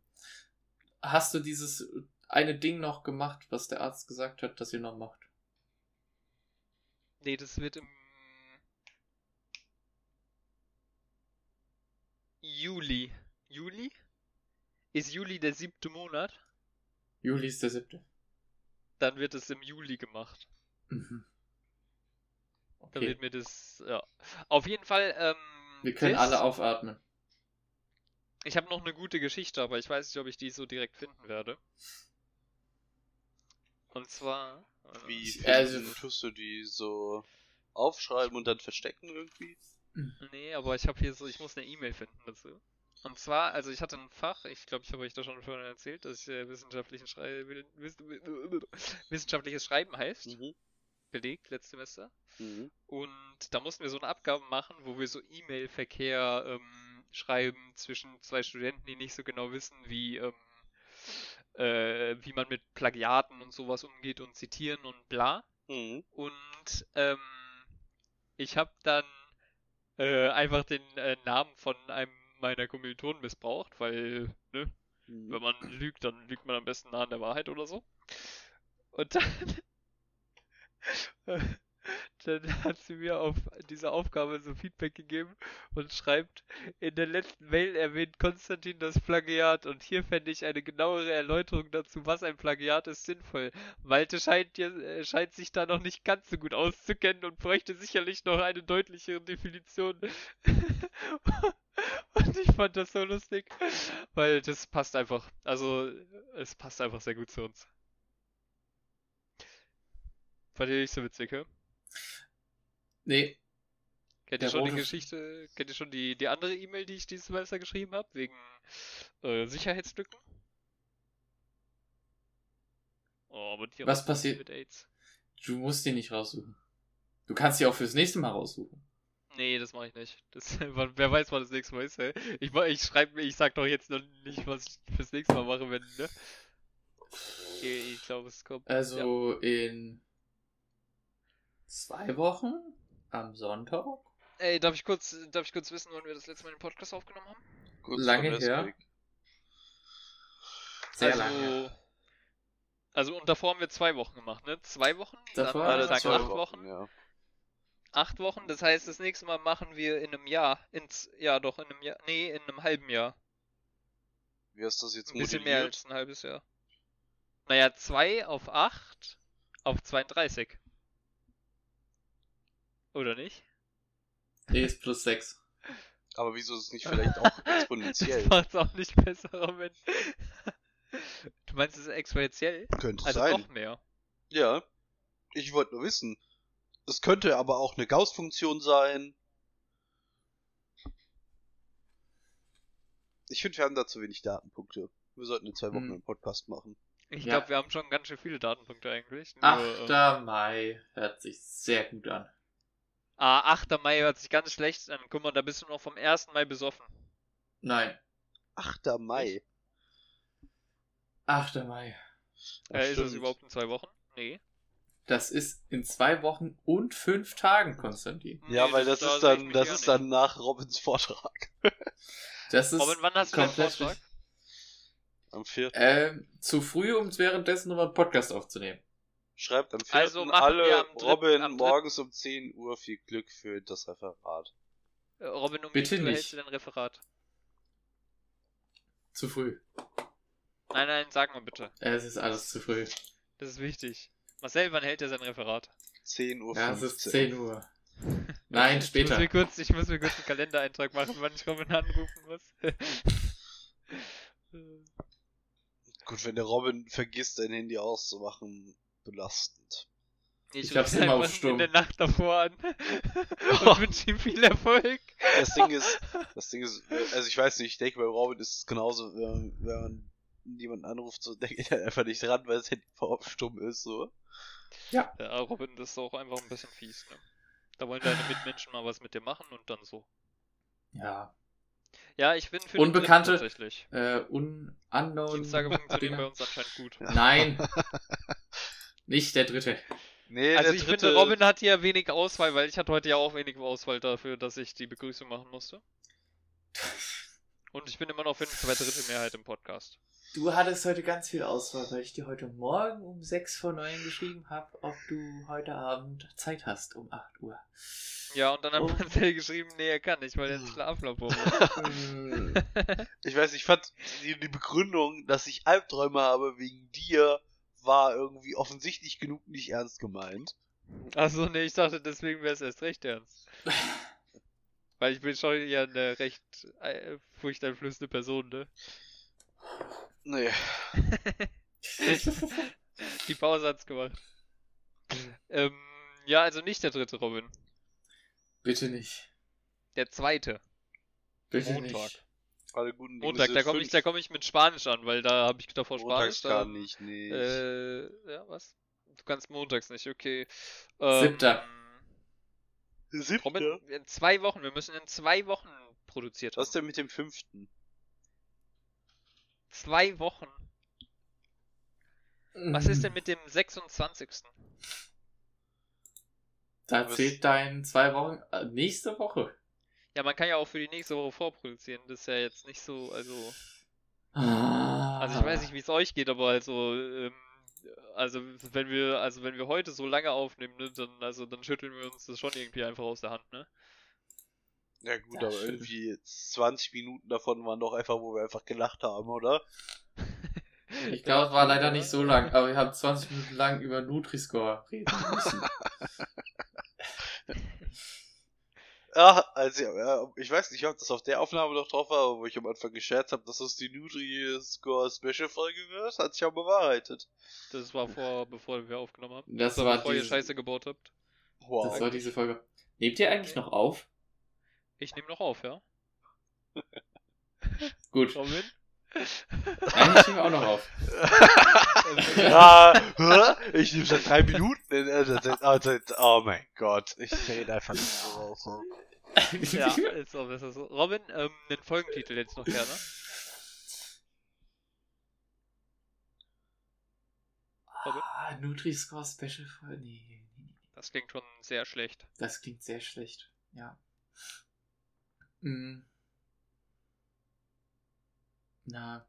Hast du dieses eine Ding noch gemacht, was der Arzt gesagt hat, dass ihr noch macht?
Nee, das wird im Juli. Juli? Ist Juli der siebte Monat?
Juli ist der siebte.
Dann wird es im Juli gemacht.
Mhm.
Dann
Okay.
wird mir das, ja. Auf jeden Fall, ähm,
Wir können alle aufatmen.
Ich habe noch eine gute Geschichte, aber ich weiß nicht, ob ich die so direkt finden werde. Und zwar. äh,
Wie
Also-
tust du die so aufschreiben und dann verstecken irgendwie?
Nee, aber ich habe hier so, ich muss eine E-Mail finden dazu. Und zwar, also ich hatte ein Fach, ich glaube, ich habe euch da schon vorhin erzählt, dass ich äh, wissenschaftlichen Schrei wiss [laughs] wissenschaftliches Schreiben heißt,
Mhm.
belegt letztes Semester.
Mhm.
Und da mussten wir so eine Abgabe machen, wo wir so E-Mail-Verkehr ähm, schreiben zwischen zwei Studenten, die nicht so genau wissen, wie, ähm, äh, wie man mit Plagiaten und sowas umgeht und zitieren und bla.
Mhm.
Und ähm, ich habe dann äh, einfach den äh, Namen von einem meiner Kommilitonen missbraucht, weil, ne,
Hm.
wenn man lügt, dann lügt man am besten nah an der Wahrheit oder so. Und dann, [laughs] dann hat sie mir auf diese Aufgabe so Feedback gegeben und schreibt, in der letzten Mail erwähnt Konstantin das Plagiat und hier fände ich eine genauere Erläuterung dazu, was ein Plagiat ist, sinnvoll. Malte scheint, äh, scheint sich da noch nicht ganz so gut auszukennen und bräuchte sicherlich noch eine deutlichere Definition. [laughs] Und ich fand das so lustig, weil das passt einfach. Also, es passt einfach sehr gut zu uns. Fand ihr nicht so witzig, hä?
Nee,
Kennt ihr schon die Geschichte, kennt ihr schon die, die andere E-Mail, die ich dieses Semester geschrieben habe, wegen äh, Sicherheitslücken? Oh, aber die
Was passiert?
mit AIDS.
du musst die nicht raussuchen. Du kannst die auch fürs nächste Mal raussuchen.
Nee, das mache ich nicht. Das, [laughs] wer weiß, wann das nächste Mal ist, ey. Ich, ich schreibe mir, ich sag doch jetzt noch nicht, was ich fürs nächste Mal mache, wenn, ne? Ich, ich glaube, es kommt.
Also in zwei Wochen am Sonntag.
Ey, darf ich kurz, darf ich kurz wissen, wann wir das letzte Mal den Podcast aufgenommen haben?
Kurz
Lange her. Sehr
also,
lange.
Also und davor haben wir zwei Wochen gemacht, ne? Zwei Wochen?
Davor
dann sagen
zwei
acht Wochen.
Ja.
Acht Wochen, das heißt, das nächste Mal machen wir in einem Jahr. Ins, ja, doch, in einem Jahr. Nee, in einem halben Jahr.
Wie hast du das jetzt
Ein bisschen mehr als ein halbes Jahr. Naja, 2 auf 8 auf 32. Oder nicht?
Nee, ist plus sechs.
Aber wieso ist es nicht [laughs] vielleicht auch exponentiell?
Das macht's auch nicht besser, Robin. Du meinst es ist exponentiell?
Könnte
Also
sein.
noch mehr.
Ja. Ich wollte nur wissen. Es könnte aber auch eine Gauss-Funktion sein. Ich finde, wir haben da zu wenig Datenpunkte. Wir sollten in zwei Wochen
Hm.
einen Podcast machen.
Ich
Ja.
glaube, wir haben schon ganz schön viele Datenpunkte eigentlich. Nur,
8.
ähm,
Mai hört sich sehr gut an.
Ah, 8. Mai hört sich ganz schlecht an. Guck mal, da bist du noch vom 1. Mai besoffen.
Nein,
8. Mai.
8. Mai.
Ja,
äh, ist das überhaupt in zwei Wochen? Nee.
Das ist in zwei Wochen und fünf Tagen, Konstantin.
Ja,
Nee,
weil das,
da
ist dann, das ist
nicht.
dann nach Robins Vortrag. [laughs]
Das ist
Robin, wann hast du deinen
komplett
Vortrag?
Am 4.
Ähm, zu früh, um währenddessen nochmal einen Podcast aufzunehmen.
Schreibt am 4.
Also machen
alle
wir am dritten-
Robin
dritten-
morgens um 10 Uhr viel Glück für das Referat.
Äh, Robin, um
Bitte
wie viel hältst du dein Referat?
Zu früh.
Nein, nein, sag mal bitte.
Es ist alles zu früh.
Das ist wichtig. Marcel, wann hält er sein Referat?
10 Uhr.
Ja, es ist
15.
10 Uhr. Nein, [laughs]
Ich muss,
später.
mir kurz, ich muss mir kurz einen Kalendereintrag machen, wann ich Robin anrufen muss. [laughs]
Gut, wenn der Robin vergisst, sein Handy auszumachen, belastend.
Ich
ruf
hab's immer auf Stumm.
in der Nacht davor an [laughs] und wünsche ihm viel Erfolg.
Das Ding ist, das Ding ist, also ich weiß nicht, ich denke bei Robin ist es genauso, wenn man, wenn man jemanden anruft, so denkt er einfach nicht dran, weil das Handy auf stumm ist, so.
Ja, Robin, das ist auch einfach ein bisschen fies, ne? Da wollen deine Mitmenschen mal was mit dir machen und dann so.
Ja.
Ja, ich bin für
Unbekannte-
den tatsächlich.
Äh, un unknown.
Dienstage funktionieren bei uns anscheinend gut.
Nein. [laughs] Nicht der dritte.
Nee,
Also
der
ich
dritte,
finde, Robin hat hier wenig Auswahl, weil ich hatte heute ja auch wenig Auswahl dafür, dass ich die Begrüßung machen musste. Und ich bin immer noch für eine zwei Drittel Mehrheit im Podcast.
Du hattest heute ganz viel Auswahl, weil ich dir heute Morgen um 6 vor 9 geschrieben habe, ob du heute Abend Zeit hast um 8 Uhr.
Ja, und dann hat
Oh.
Marcel geschrieben, nee, er kann nicht, weil er einen Schlaflabor [laughs]
ich weiß, ich fand die, die Begründung, dass ich Albträume habe wegen dir, war irgendwie offensichtlich genug nicht ernst gemeint.
Achso, nee, ich dachte, deswegen wäre es erst recht ernst. [laughs] Weil ich bin schon ja eine recht äh, furchteinflößende Person, ne?
Nee. [laughs]
Die Pause hat's gemacht. Ähm, ja, also nicht der dritte Robin.
Bitte nicht.
Der zweite.
Bitte
Montag.
nicht.
Alle guten Dinge
Montag,
sind
da komme ich, da komm ich mit Spanisch an, weil da habe ich davor
Montags
Spanisch.
kann
da-
ich nicht.
Äh, ja, was? Du kannst montags nicht, okay. Ähm,
Siebter.
Siebter?
In zwei Wochen, wir müssen in zwei Wochen produziert
Was
haben.
denn mit dem fünften?
Zwei Wochen. Was ist denn mit dem 26.?
Da
Was-
zählt dein zwei Wochen, äh, nächste Woche.
Ja, man kann ja auch für die nächste Woche vorproduzieren. Das ist ja jetzt nicht so, also.
Ah.
Also ich weiß nicht, wie es euch geht, aber also, ähm, also wenn wir, also wenn wir heute so lange aufnehmen, ne, dann, also dann schütteln wir uns das schon irgendwie einfach aus der Hand, ne?
Ja gut,
Ja,
aber
stimmt.
irgendwie 20 Minuten davon waren doch einfach, wo wir einfach gelacht haben, oder? [laughs]
Ich glaube, es war leider nicht so lang, aber wir haben 20 Minuten lang über Nutri-Score reden müssen. [laughs]
Ja, also ja, ich weiß nicht, ob das auf der Aufnahme noch drauf war, wo ich am Anfang gescherzt habe, dass das die Nutri-Score-Special-Folge wird, hat sich auch bewahrheitet.
Das war vor, bevor wir aufgenommen haben.
Das
war
war
bevor ihr
diese-
Scheiße gebaut habt.
Wow.
Das war diese Folge. Nehmt ihr eigentlich noch auf?
Ich nehme noch auf, ja?
Gut.
Robin?
Eigentlich nehmen wir auch noch auf. [laughs]
ja, [laughs] ich nehme seit drei Minuten. seit- oh, mein Gott, ich rede einfach nicht so raus.
Ja, [laughs] ist auch besser so. Robin, ähm, den Folgentitel jetzt noch gerne. Robin?
Ah, Nutri-Score Special Folge. Nee, nee, nee, nee.
Das klingt schon sehr schlecht.
Das klingt sehr schlecht. Ja. Hm. Na.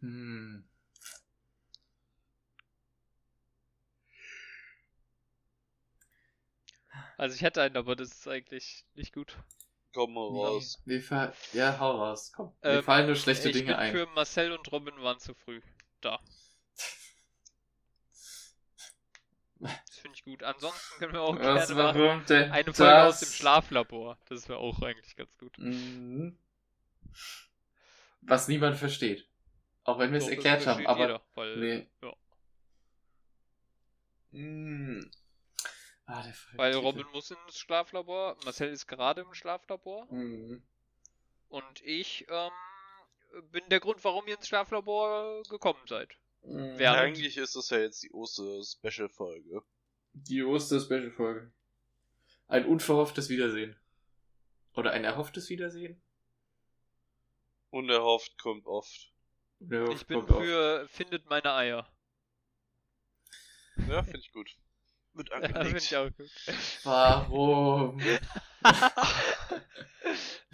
Hm.
Also ich hätte einen, aber das ist eigentlich nicht gut.
Komm mal raus.
Wir fa ja, hau raus. Komm. Mir
Ähm,
fallen nur schlechte
ich
Dinge
bin
ein.
für Marcel und Robin waren zu früh. Da. Das finde ich gut. Ansonsten können wir auch
Was,
gerne machen.
warum denn
Eine Folge aus
das?
dem Schlaflabor. Das wäre auch eigentlich ganz gut.
Mhm. Was niemand versteht. Auch wenn wir es erklärt haben, aber.
jeder, weil,
Nee.
ja.
Ah, der
weil. Robin muss ins Schlaflabor, Marcel ist gerade im Schlaflabor
Mhm.
und ich ähm, bin der Grund, warum ihr ins Schlaflabor gekommen seid.
Mhm.
Wer- Ja.
Eigentlich ist das ja jetzt die Oster-Special-Folge.
Die Oster-Special-Folge. Ein unverhofftes Wiedersehen. Oder ein erhofftes Wiedersehen?
Unerhofft kommt oft.
Unerhofft
Ich bin für Findet meine Eier.
Ja, finde ich gut. Wird
Ja,
angelegt.
gut. [laughs]
Warum? [laughs]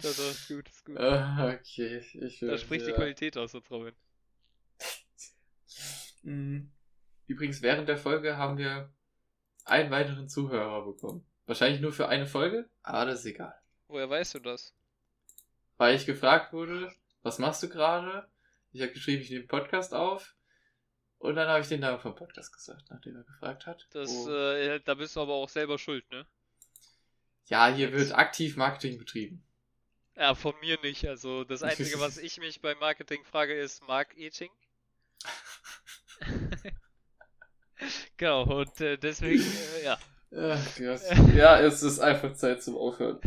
Das ist gut, ist gut.
Ah, okay, ich
Da spricht die
ja.
Qualität aus, uns Robin.
Mhm. Übrigens, während der Folge haben wir einen weiteren Zuhörer bekommen. Wahrscheinlich nur für eine Folge, aber das ist egal.
Woher weißt du das?
Weil ich gefragt wurde, was machst du gerade? Ich habe geschrieben, ich nehme Podcast auf. Und dann habe ich den Namen vom Podcast gesagt, nachdem er gefragt hat.
Das,
Oh.
äh, da bist du aber auch selber schuld, ne?
ja, hier wird aktiv Marketing betrieben.
Ja, von mir nicht. Also das [laughs] Einzige, was ich mich beim Marketing frage, ist Marketing. [laughs] genau, und äh, deswegen, äh, ja.
Ach. [laughs] Ja, es ist einfach Zeit zum Aufhören.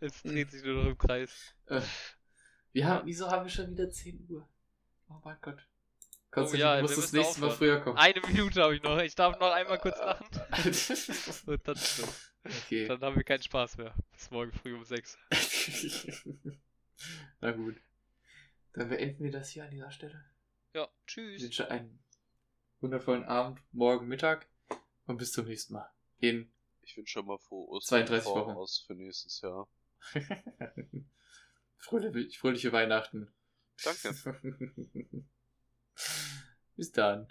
es dreht sich nur noch im Kreis.
Äh, wir haben, wieso haben wir schon wieder 10 Uhr? Oh mein Gott. Konstantin,
ja,
du musst das nächste Mal früher kommen.
Eine Minute habe ich noch. Ich darf noch einmal kurz lachen. [laughs] Und dann,
okay.
dann haben wir keinen Spaß mehr. Bis morgen früh um 6. [laughs]
Na gut. Dann beenden wir das hier an dieser Stelle.
Ja,
Ich
tschüss.
wünsche einen wundervollen Abend, morgen, Mittag und bis zum nächsten Mal. In
Ich wünsche schon mal frohe Ostern
32 Wochen.
voraus für nächstes Jahr. [laughs]
fröhliche, fröhliche Weihnachten.
Danke.
Bis dann.